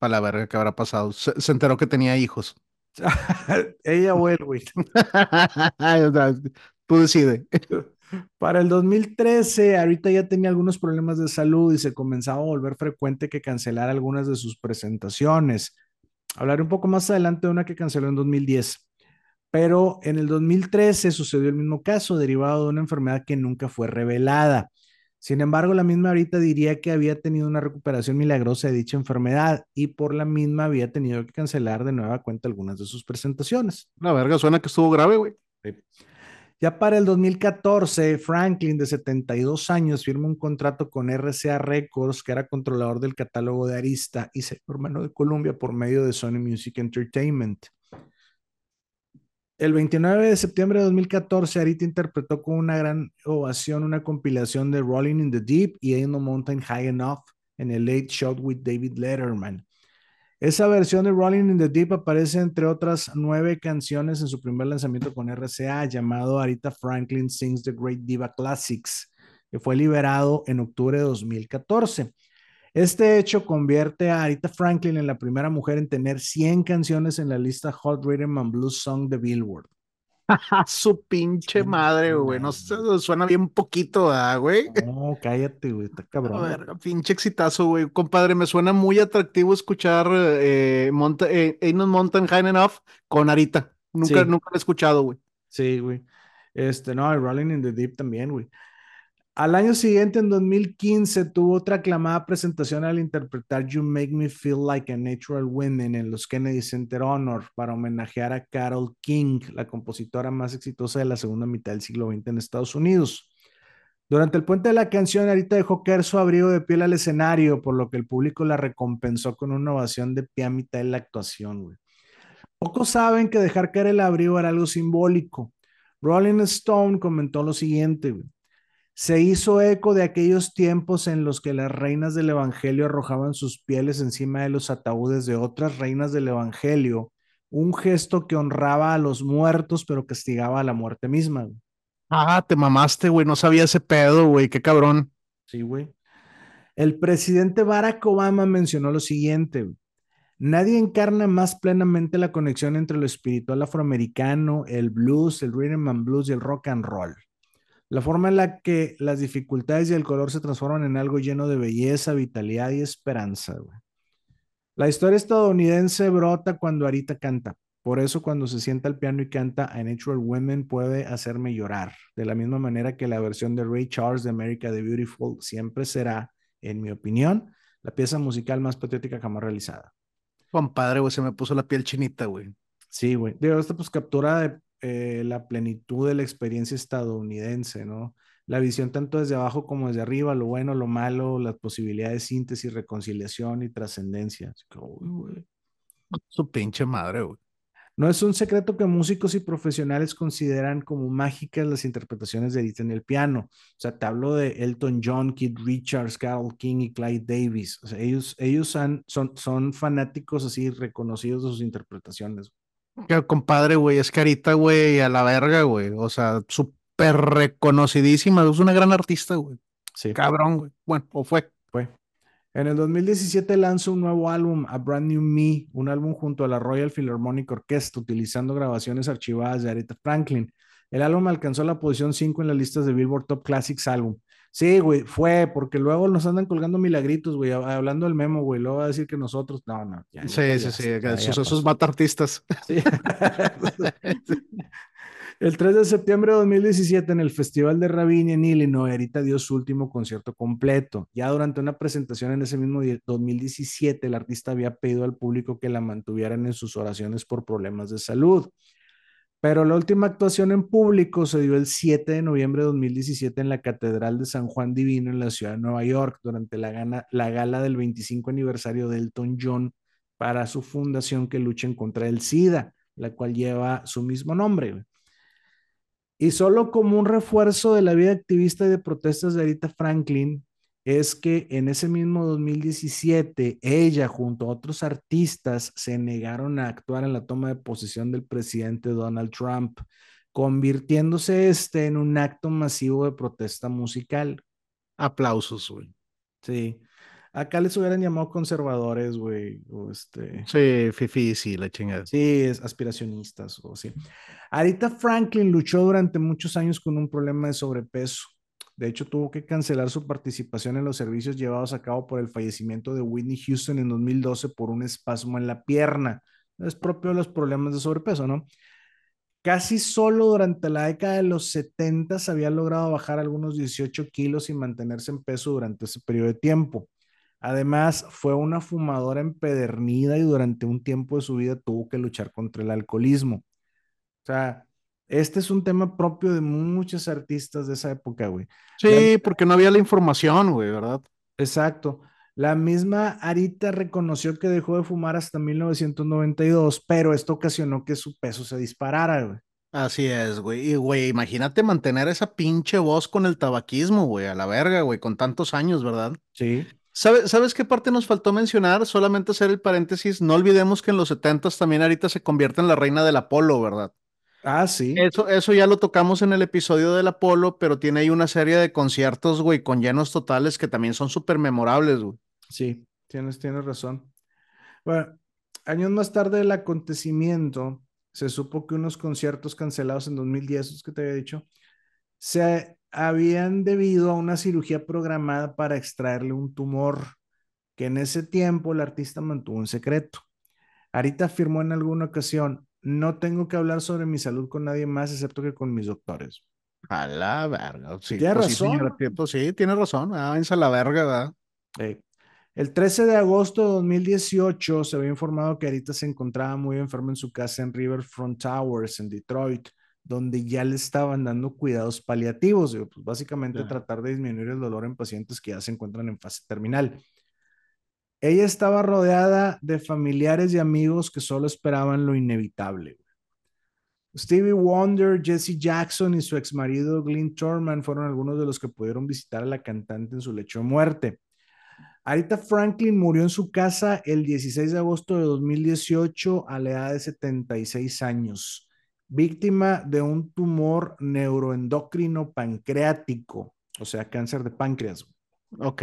Para la verga que habrá pasado. Se, se enteró que tenía hijos. Ella o él, güey. Tú decides. Para el 2013, ahorita ya tenía algunos problemas de salud y se comenzaba a volver frecuente que cancelara algunas de sus presentaciones. Hablaré un poco más adelante de una que canceló en 2010. Pero en el 2013 sucedió el mismo caso, derivado de una enfermedad que nunca fue revelada. Sin embargo, la misma ahorita diría que había tenido una recuperación milagrosa de dicha enfermedad y por la misma había tenido que cancelar de nueva cuenta algunas de sus presentaciones. La verga, suena que estuvo grave, güey. Ya para el 2014, Franklin, de 72 años, firma un contrato con RCA Records, que era controlador del catálogo de Arista y se hermano de Columbia por medio de Sony Music Entertainment. El 29 de septiembre de 2014, Arita interpretó con una gran ovación una compilación de Rolling in the Deep y Ain't No Mountain High Enough en el Late Shot with David Letterman. Esa versión de Rolling in the Deep aparece entre otras nueve canciones en su primer lanzamiento con RCA llamado Arita Franklin Sings the Great Diva Classics, que fue liberado en octubre de 2014. Este hecho convierte a Arita Franklin en la primera mujer en tener 100 canciones en la lista Hot Rhythm and Blues Song de Billboard. Su pinche madre, güey. No suena bien poquito, güey? No, cállate, güey. Está cabrón. A ver, pinche exitazo, güey. Compadre, me suena muy atractivo escuchar eh, Monta eh, Mountain High Enough con Arita. Nunca, nunca lo he escuchado, güey. Sí, güey. Este, no, Rolling in the Deep también, güey. Al año siguiente, en 2015, tuvo otra aclamada presentación al interpretar You Make Me Feel Like a Natural Woman en los Kennedy Center Honor para homenajear a Carol King, la compositora más exitosa de la segunda mitad del siglo XX en Estados Unidos. Durante el puente de la canción, Arita dejó caer su abrigo de piel al escenario, por lo que el público la recompensó con una ovación de pie a mitad de la actuación. Pocos saben que dejar caer el abrigo era algo simbólico. Rolling Stone comentó lo siguiente, güey se hizo eco de aquellos tiempos en los que las reinas del Evangelio arrojaban sus pieles encima de los ataúdes de otras reinas del Evangelio, un gesto que honraba a los muertos pero castigaba a la muerte misma. Ah, te mamaste, güey, no sabía ese pedo, güey, qué cabrón. Sí, güey. El presidente Barack Obama mencionó lo siguiente, Nadie encarna más plenamente la conexión entre lo espiritual afroamericano, el blues, el rhythm and blues y el rock and roll. La forma en la que las dificultades y el color se transforman en algo lleno de belleza, vitalidad y esperanza. La historia estadounidense brota cuando Arita canta. Por eso cuando se sienta al piano y canta A Natural Women puede hacerme llorar. De la misma manera que la versión de Ray Charles de America the Beautiful siempre será, en mi opinión, la pieza musical más patriótica jamás realizada. Compadre, güey, se me puso la piel chinita, güey. Sí, güey. Digo, esta pues captura de eh, la plenitud de la experiencia estadounidense, ¿no? La visión tanto desde abajo como desde arriba, lo bueno, lo malo, las posibilidades de síntesis, reconciliación y trascendencia. Su pinche madre, güey. No es un secreto que músicos y profesionales consideran como mágicas las interpretaciones de Edith en el piano. O sea, te hablo de Elton John, Keith Richards, Carol King y Clyde Davis. O sea, ellos, ellos son, son fanáticos así reconocidos de sus interpretaciones. Que compadre, güey, es carita, güey, a la verga, güey. O sea, súper reconocidísima. Es una gran artista, güey. Sí. Cabrón, güey. Bueno, o fue. Fue. En el 2017 lanzó un nuevo álbum, A Brand New Me, un álbum junto a la Royal Philharmonic Orchestra, utilizando grabaciones archivadas de Aretha Franklin. El álbum alcanzó la posición 5 en las listas de Billboard Top Classics Album. Sí, güey, fue, porque luego nos andan colgando milagritos, güey, hablando del memo, güey, luego va a decir que nosotros, no, no. sí, sí, sí, esos, mata artistas. Sí. el 3 de septiembre de 2017, en el Festival de Ravinia en Illinois, Erita dio su último concierto completo. Ya durante una presentación en ese mismo 2017, el artista había pedido al público que la mantuvieran en sus oraciones por problemas de salud. Pero la última actuación en público se dio el 7 de noviembre de 2017 en la Catedral de San Juan Divino en la ciudad de Nueva York durante la, la gala del 25 aniversario de Elton John para su fundación que lucha en contra del SIDA, la cual lleva su mismo nombre. Y solo como un refuerzo de la vida activista y de protestas de Arita Franklin, es que en ese mismo 2017 ella junto a otros artistas se negaron a actuar en la toma de posesión del presidente Donald Trump, convirtiéndose este en un acto masivo de protesta musical. Aplausos, güey. Sí. Acá les hubieran llamado conservadores, güey, o este... Sí, fifi, sí, la chingada. Sí, es aspiracionistas o sí. Aretha Franklin luchó durante muchos años con un problema de sobrepeso. De hecho, tuvo que cancelar su participación en los servicios llevados a cabo por el fallecimiento de Whitney Houston en 2012 por un espasmo en la pierna. Es propio de los problemas de sobrepeso, ¿no? Casi solo durante la década de los 70 había logrado bajar algunos 18 kilos y mantenerse en peso durante ese periodo de tiempo. Además, fue una fumadora empedernida y durante un tiempo de su vida tuvo que luchar contra el alcoholismo. O sea, este es un tema propio de muchos artistas de esa época, güey. Sí, porque no había la información, güey, ¿verdad? Exacto. La misma Arita reconoció que dejó de fumar hasta 1992, pero esto ocasionó que su peso se disparara, güey. Así es, güey. Y, güey, imagínate mantener esa pinche voz con el tabaquismo, güey, a la verga, güey, con tantos años, ¿verdad? Sí. ¿Sabes qué parte nos faltó mencionar? Solamente hacer el paréntesis. No olvidemos que en los 70 también Arita se convierte en la reina del Apolo, ¿verdad? Ah, sí. Eso, eso ya lo tocamos en el episodio del Apolo, pero tiene ahí una serie de conciertos, güey, con llenos totales que también son súper memorables, güey. Sí, tienes, tienes razón. Bueno, años más tarde del acontecimiento, se supo que unos conciertos cancelados en 2010, es que te había dicho, se habían debido a una cirugía programada para extraerle un tumor que en ese tiempo el artista mantuvo en secreto. Arita afirmó en alguna ocasión, no tengo que hablar sobre mi salud con nadie más excepto que con mis doctores. A la verga. Sí, tiene pues razón. Sí, pues sí, tiene razón. Ah, a la verga, ¿verdad? El 13 de agosto de 2018 se había informado que Arita se encontraba muy enferma en su casa en Riverfront Towers, en Detroit, donde ya le estaban dando cuidados paliativos, pues básicamente tratar de disminuir el dolor en pacientes que ya se encuentran en fase terminal. Ella estaba rodeada de familiares y amigos que solo esperaban lo inevitable. Stevie Wonder, Jesse Jackson y su ex marido Glenn Thorman fueron algunos de los que pudieron visitar a la cantante en su lecho de muerte. Arita Franklin murió en su casa el 16 de agosto de 2018 a la edad de 76 años, víctima de un tumor neuroendocrino pancreático, o sea, cáncer de páncreas. Ok.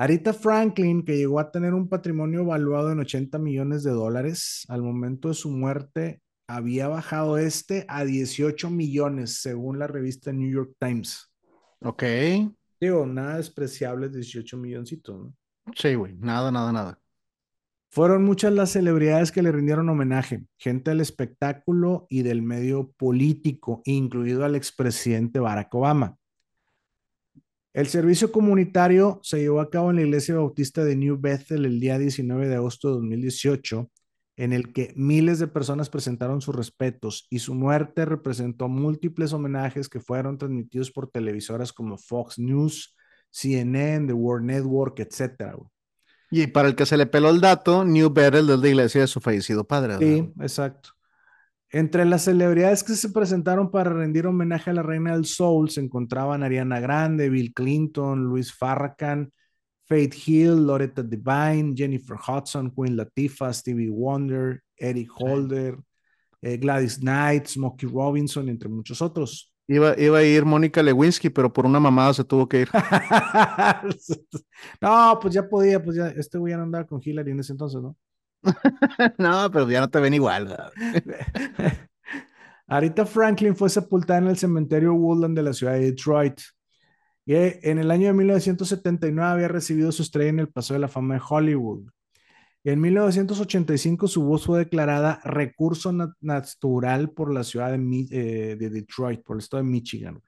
Arita Franklin, que llegó a tener un patrimonio evaluado en 80 millones de dólares, al momento de su muerte había bajado este a 18 millones, según la revista New York Times. Ok. Digo, nada despreciable, 18 milloncitos, ¿no? Sí, güey, nada, nada, nada. Fueron muchas las celebridades que le rindieron homenaje, gente del espectáculo y del medio político, incluido al expresidente Barack Obama. El servicio comunitario se llevó a cabo en la iglesia bautista de New Bethel el día 19 de agosto de 2018 en el que miles de personas presentaron sus respetos y su muerte representó múltiples homenajes que fueron transmitidos por televisoras como Fox News, CNN, The World Network, etc. Y para el que se le peló el dato, New Beryl es la iglesia de su fallecido padre. Sí, exacto. Entre las celebridades que se presentaron para rendir homenaje a la reina del soul se encontraban Ariana Grande, Bill Clinton, Luis Farrakhan, Faith Hill, Loretta Devine, Jennifer Hudson, Queen Latifah, Stevie Wonder, Eric Holder, eh, Gladys Knight, Smokey Robinson, entre muchos otros. Iba, iba, a ir Mónica Lewinsky, pero por una mamada se tuvo que ir. no, pues ya podía, pues ya, este güey ya no andaba con Hillary en ese entonces, ¿no? no, pero ya no te ven igual. Arita Franklin fue sepultada en el cementerio Woodland de la ciudad de Detroit. Y en el año de 1979 había recibido su estrella en el Paso de la Fama de Hollywood. Y en 1985 su voz fue declarada recurso natural por la ciudad de, eh, de, Detroit, por el estado de Michigan.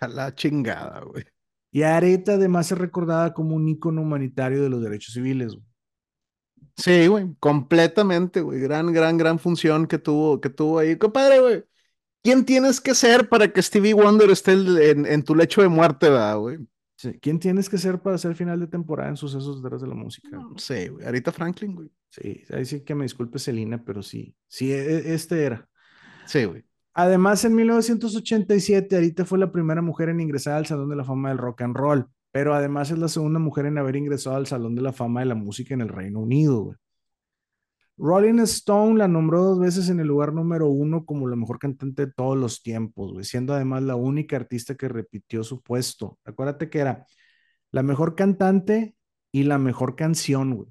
A la chingada, güey. Y Areta además es recordada como un ícono humanitario de los derechos civiles. Sí, güey, completamente, güey. Gran, gran, gran función que tuvo, que tuvo ahí. Compadre, güey. ¿Quién tienes que ser para que Stevie Wonder esté en, tu lecho de muerte, güey? Sí. ¿Quién tienes que ser para hacer final de temporada en sucesos detrás de la música? sí, güey. Arita Franklin, güey. Sí, ahí sí que me disculpe Selina, pero sí. Sí, e, este era. Sí, güey. Además, en 1987, Arita fue la primera mujer en ingresar al Salón de la Fama del Rock and Roll, pero además es la segunda mujer en haber ingresado al Salón de la Fama de la Música en el Reino Unido, güey. Rolling Stone la nombró dos veces en el lugar número uno como la mejor cantante de todos los tiempos, siendo además la única artista que repitió su puesto. Acuérdate que era La mejor cantante y la mejor canción, güey.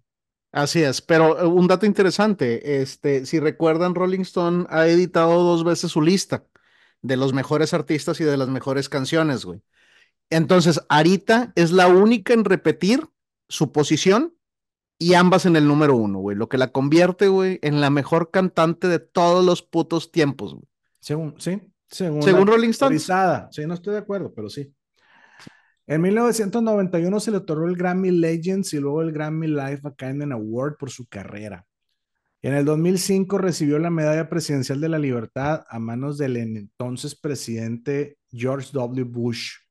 Así es, pero eh, un dato interesante, este, si recuerdan, Rolling Stone ha editado dos veces su lista de los mejores artistas y de las mejores canciones, güey. Entonces, Arita es la única en repetir su posición y ambas en el número uno, güey, lo que la convierte, güey, en la mejor cantante de todos los putos tiempos, güey. Según, sí, según, Según Rolling Stone. Sí, no estoy de acuerdo, pero sí. En 1991 se le otorgó el Grammy Legends y luego el Grammy Life Achievement Award por su carrera. En el 2005 recibió la Medalla Presidencial de la Libertad a manos del entonces presidente George W. Bush.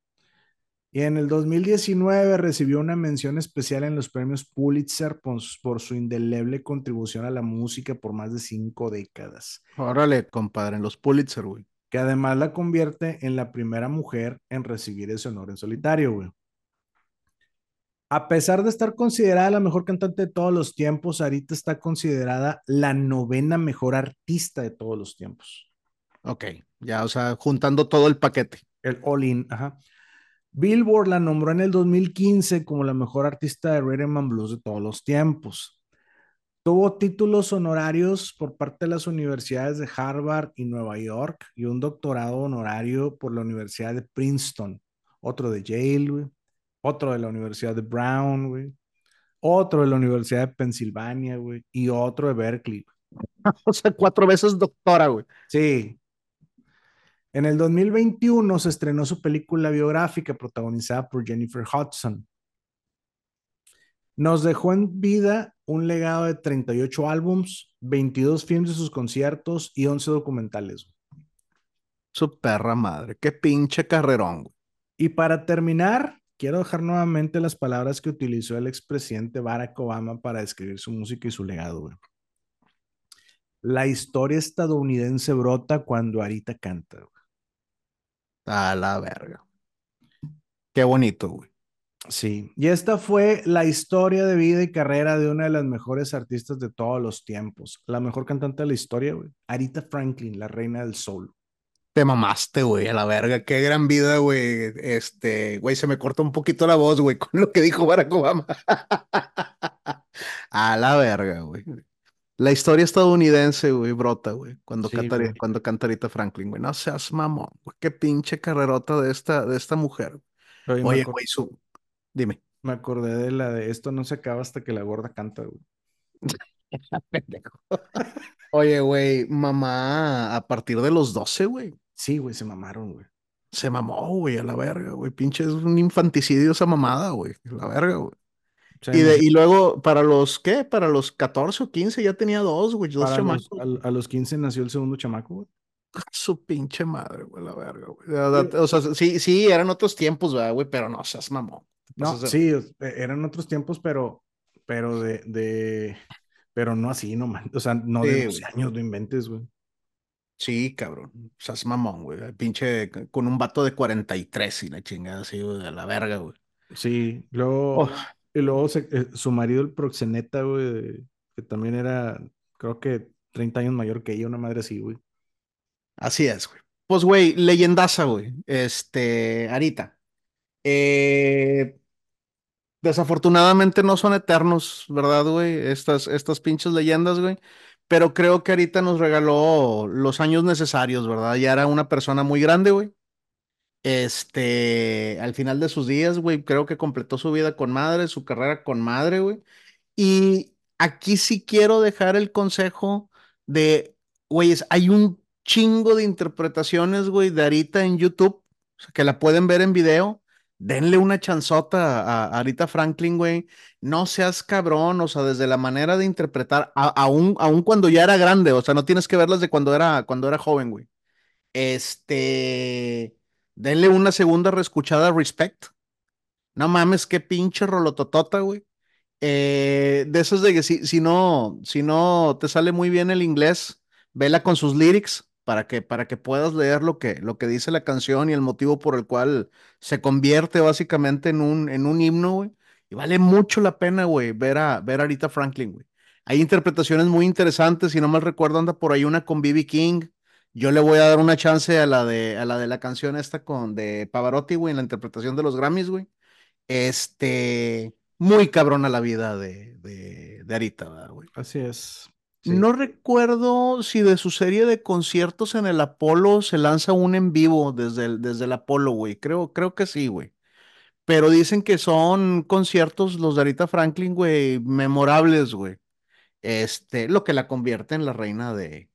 Y en el 2019 recibió una mención especial en los premios Pulitzer por, por, su indeleble contribución a la música por más de cinco décadas. Órale, compadre, en los Pulitzer, güey que además la convierte en la primera mujer en recibir ese honor en solitario, güey. A pesar de estar considerada la mejor cantante de todos los tiempos, Arita está considerada la novena mejor artista de todos los tiempos. Ok, ya, o sea, juntando todo el paquete. El all-in, ajá. Billboard la nombró en el 2015 como la mejor artista de rhythm and blues de todos los tiempos. Tuvo títulos honorarios por parte de las universidades de Harvard y Nueva York y un doctorado honorario por la Universidad de Princeton, otro de Yale, otro de la Universidad de Brown, otro de la Universidad de Pensilvania, güey, y otro de Berkeley. o sea, cuatro veces doctora, güey. Sí. En el 2021 se estrenó su película biográfica protagonizada por Jennifer Hudson. Nos dejó en vida un legado de 38 álbums, 22 films de sus conciertos y 11 documentales. Su perra madre, qué pinche carrerón. Y para terminar, quiero dejar nuevamente las palabras que utilizó el expresidente Barack Obama para describir su música y su legado. La historia estadounidense brota cuando Arita canta. A la verga. Qué bonito, güey. Sí, y esta fue la historia de vida y carrera de una de las mejores artistas de todos los tiempos. La mejor cantante de la historia, güey. Arita Franklin, la reina del soul. Te mamaste, güey, a la verga. Qué gran vida, güey. Este, güey, se me cortó un poquito la voz, güey, con lo que dijo Barack Obama. a la verga, güey. La historia estadounidense, güey, brota, güey, cuando, canta, cuando canta Arita Franklin, güey. No seas mamón, güey. Qué pinche carrerota de esta, de esta mujer. Oye, güey, su, Dime. Me acordé de la de esto no se acaba hasta que la gorda canta, güey. Oye, güey, mamá, a partir de los 12, güey. Sí, güey, se mamaron, güey. Se mamó, güey, a la verga, güey. Pinche es un infanticidio esa mamada, güey. La verga, güey. Y, de, y luego, para los, ¿qué? Para los 14 o 15 ya tenía dos, güey. Dos chamacos. a, los 15 nació el segundo chamaco, güey. Su pinche madre, güey, la verga, güey. O sea, sí, sí, eran otros tiempos, güey, pero no seas mamón. No, sí, e, eran otros tiempos, pero, pero de, de, pero no así, no, man. O sea, no de 12 años, no inventes, güey. Sí, cabrón. O sea, es mamón, güey. Pinche con un vato de 43 y la chingada así, güey, de la verga, güey. Sí, luego, oh. Y luego eh, su marido, el proxeneta, güey, que también era, creo que 30 años mayor que ella, una madre así, güey. Así es, güey. Pues, güey, leyendaza, güey. Este, Arita. Eh, desafortunadamente no son eternos, ¿verdad, güey? Estas, estas pinches leyendas, güey. Pero creo que ahorita nos regaló los años necesarios, ¿verdad? Ya era una persona muy grande, güey. Este, al final de sus días, güey, creo que completó su vida con madre, su carrera con madre, güey. Y aquí sí quiero dejar el consejo de, güey, hay un chingo de interpretaciones, güey, de Arita en YouTube, que la pueden ver en video denle una chanzota a, Arita Franklin, güey. No seas cabrón, o sea, desde la manera de interpretar, aún, cuando ya era grande, o sea, no tienes que verlas de cuando era, cuando era joven, güey. Este, denle una segunda reescuchada a Respect. No mames, qué pinche rolototota, güey. Eh, de esos de que si, si, no, si no te sale muy bien el inglés, vela con sus lyrics para que, para que puedas leer lo que, lo que dice la canción y el motivo por el cual se convierte básicamente en un, en un himno, güey. Y vale mucho la pena, güey, ver a, ver a Rita Franklin, güey. Hay interpretaciones muy interesantes, si no mal recuerdo, anda por ahí una con B.B. King. Yo le voy a dar una chance a la de, a la, de la canción esta con de Pavarotti, güey, en la interpretación de los Grammys, güey. Este, muy cabrona la vida de, de, de Arita, güey? Así es. No recuerdo si de su serie de conciertos en el Apolo se lanza un en vivo desde el, desde el Apolo, güey. Creo, creo que sí, güey. Pero dicen que son conciertos, los de Arita Franklin, güey, memorables, güey. Este, lo que la convierte en la reina de...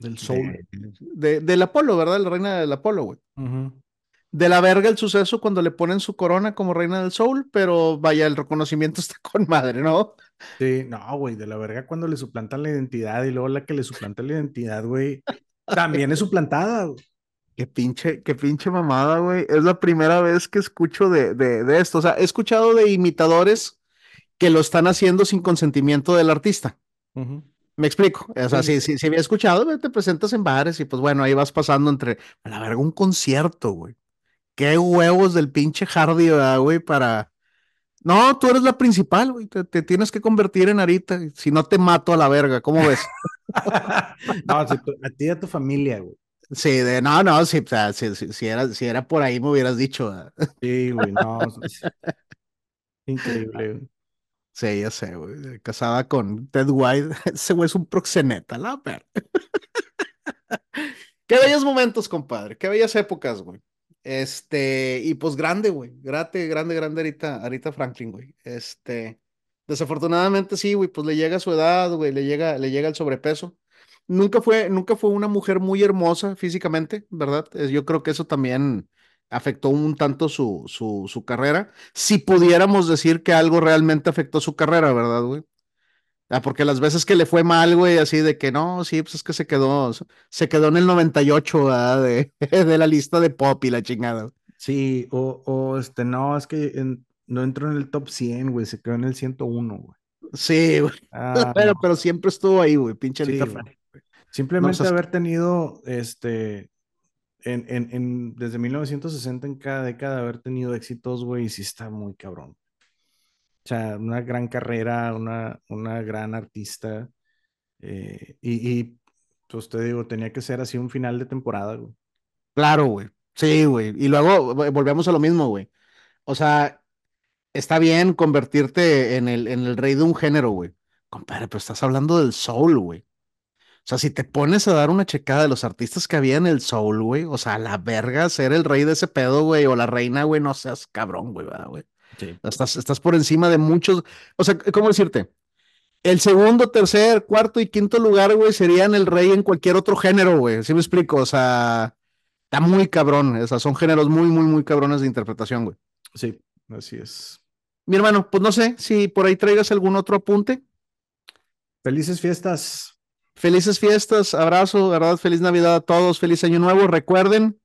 Del soul. De, del Apolo, ¿verdad? La reina del Apolo, güey. De la verga el suceso cuando le ponen su corona como reina del soul, pero vaya, el reconocimiento está con madre, ¿no? Sí, no, güey, de la verga cuando le suplantan la identidad y luego la que le suplanta la identidad, güey, también es suplantada, güey. Qué pinche, qué pinche mamada, güey. Es la primera vez que escucho de, de, esto. O sea, he escuchado de imitadores que lo están haciendo sin consentimiento del artista. Me explico. O sea, si, si, había escuchado, te presentas en bares y pues bueno, ahí vas pasando entre, a la verga, un concierto, güey. Qué huevos del pinche Hardy, güey, para, no, tú eres la principal, güey. Te, tienes que convertir en Arita. Si no te mato a la verga, ¿cómo ves? no, a ti y a tu familia, güey. Sí, de, no, no, si, si, era, si era por ahí me hubieras dicho. Sí, güey, no. Increíble, güey. Sí, ya sé, güey. Casada con Ted White. Ese güey es un proxeneta, la verga. Qué bellos momentos, compadre. Qué bellas épocas, güey. Este, y pues grande, güey. Grande, grande, grande ahorita, ahorita Franklin, güey. Este, desafortunadamente sí, güey, pues le llega su edad, güey, le llega, le llega el sobrepeso. Nunca fue, nunca fue una mujer muy hermosa físicamente, ¿verdad? Yo creo que eso también afectó un tanto su, su, su carrera. Si pudiéramos decir que algo realmente afectó su carrera, ¿verdad, güey? Ah, porque las veces que le fue mal, güey, así de que no, sí, pues es que se quedó, se quedó en el 98, ¿verdad? De, de la lista de pop y la chingada. Sí, o, o este, no, es que no entró en el top 100, güey, se quedó en el 101, güey. Sí, güey. Ah, pero, pero, siempre estuvo ahí, güey, pinche sí, Simplemente haber tenido, este, en, en, en, desde 1960 en cada década, haber tenido éxitos, güey, sí está muy cabrón. O sea, una gran carrera, una, una gran artista. Eh, y, y, pues te digo, tenía que ser así un final de temporada, güey. Claro, güey. Sí, güey. Y luego volvemos a lo mismo, güey. O sea, está bien convertirte en el, en el rey de un género, güey. Compadre, pero estás hablando del soul, güey. O sea, si te pones a dar una checada de los artistas que había en el soul, güey, o sea, la verga, ser el rey de ese pedo, güey, o la reina, güey, no seas cabrón, güey, ¿verdad, güey? Estás, estás por encima de muchos. O sea, ¿cómo decirte? El segundo, tercer, cuarto y quinto lugar, güey, serían el rey en cualquier otro género, güey. ¿Sí me explico? O sea, está muy cabrón. O sea, son géneros muy, muy, muy cabrones de interpretación, güey. Sí, así es. Mi hermano, pues no sé si por ahí traigas algún otro apunte. Felices fiestas. Felices fiestas, abrazo, ¿verdad? Feliz Navidad a todos, feliz Año Nuevo. Recuerden,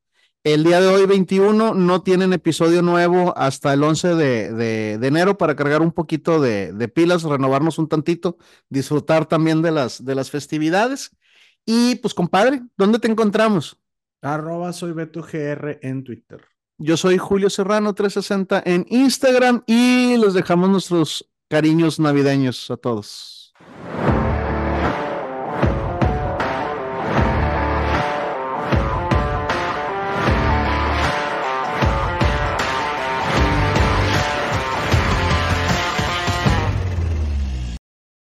el día de hoy, 21, no tienen episodio nuevo hasta el 11 de, enero para cargar un poquito de, pilas, renovarnos un tantito, disfrutar también de las, de las festividades. Y pues, compadre, ¿dónde te encontramos? Arroba soy Beto GR en Twitter. Yo soy Julio Serrano 360 en Instagram y les dejamos nuestros cariños navideños a todos.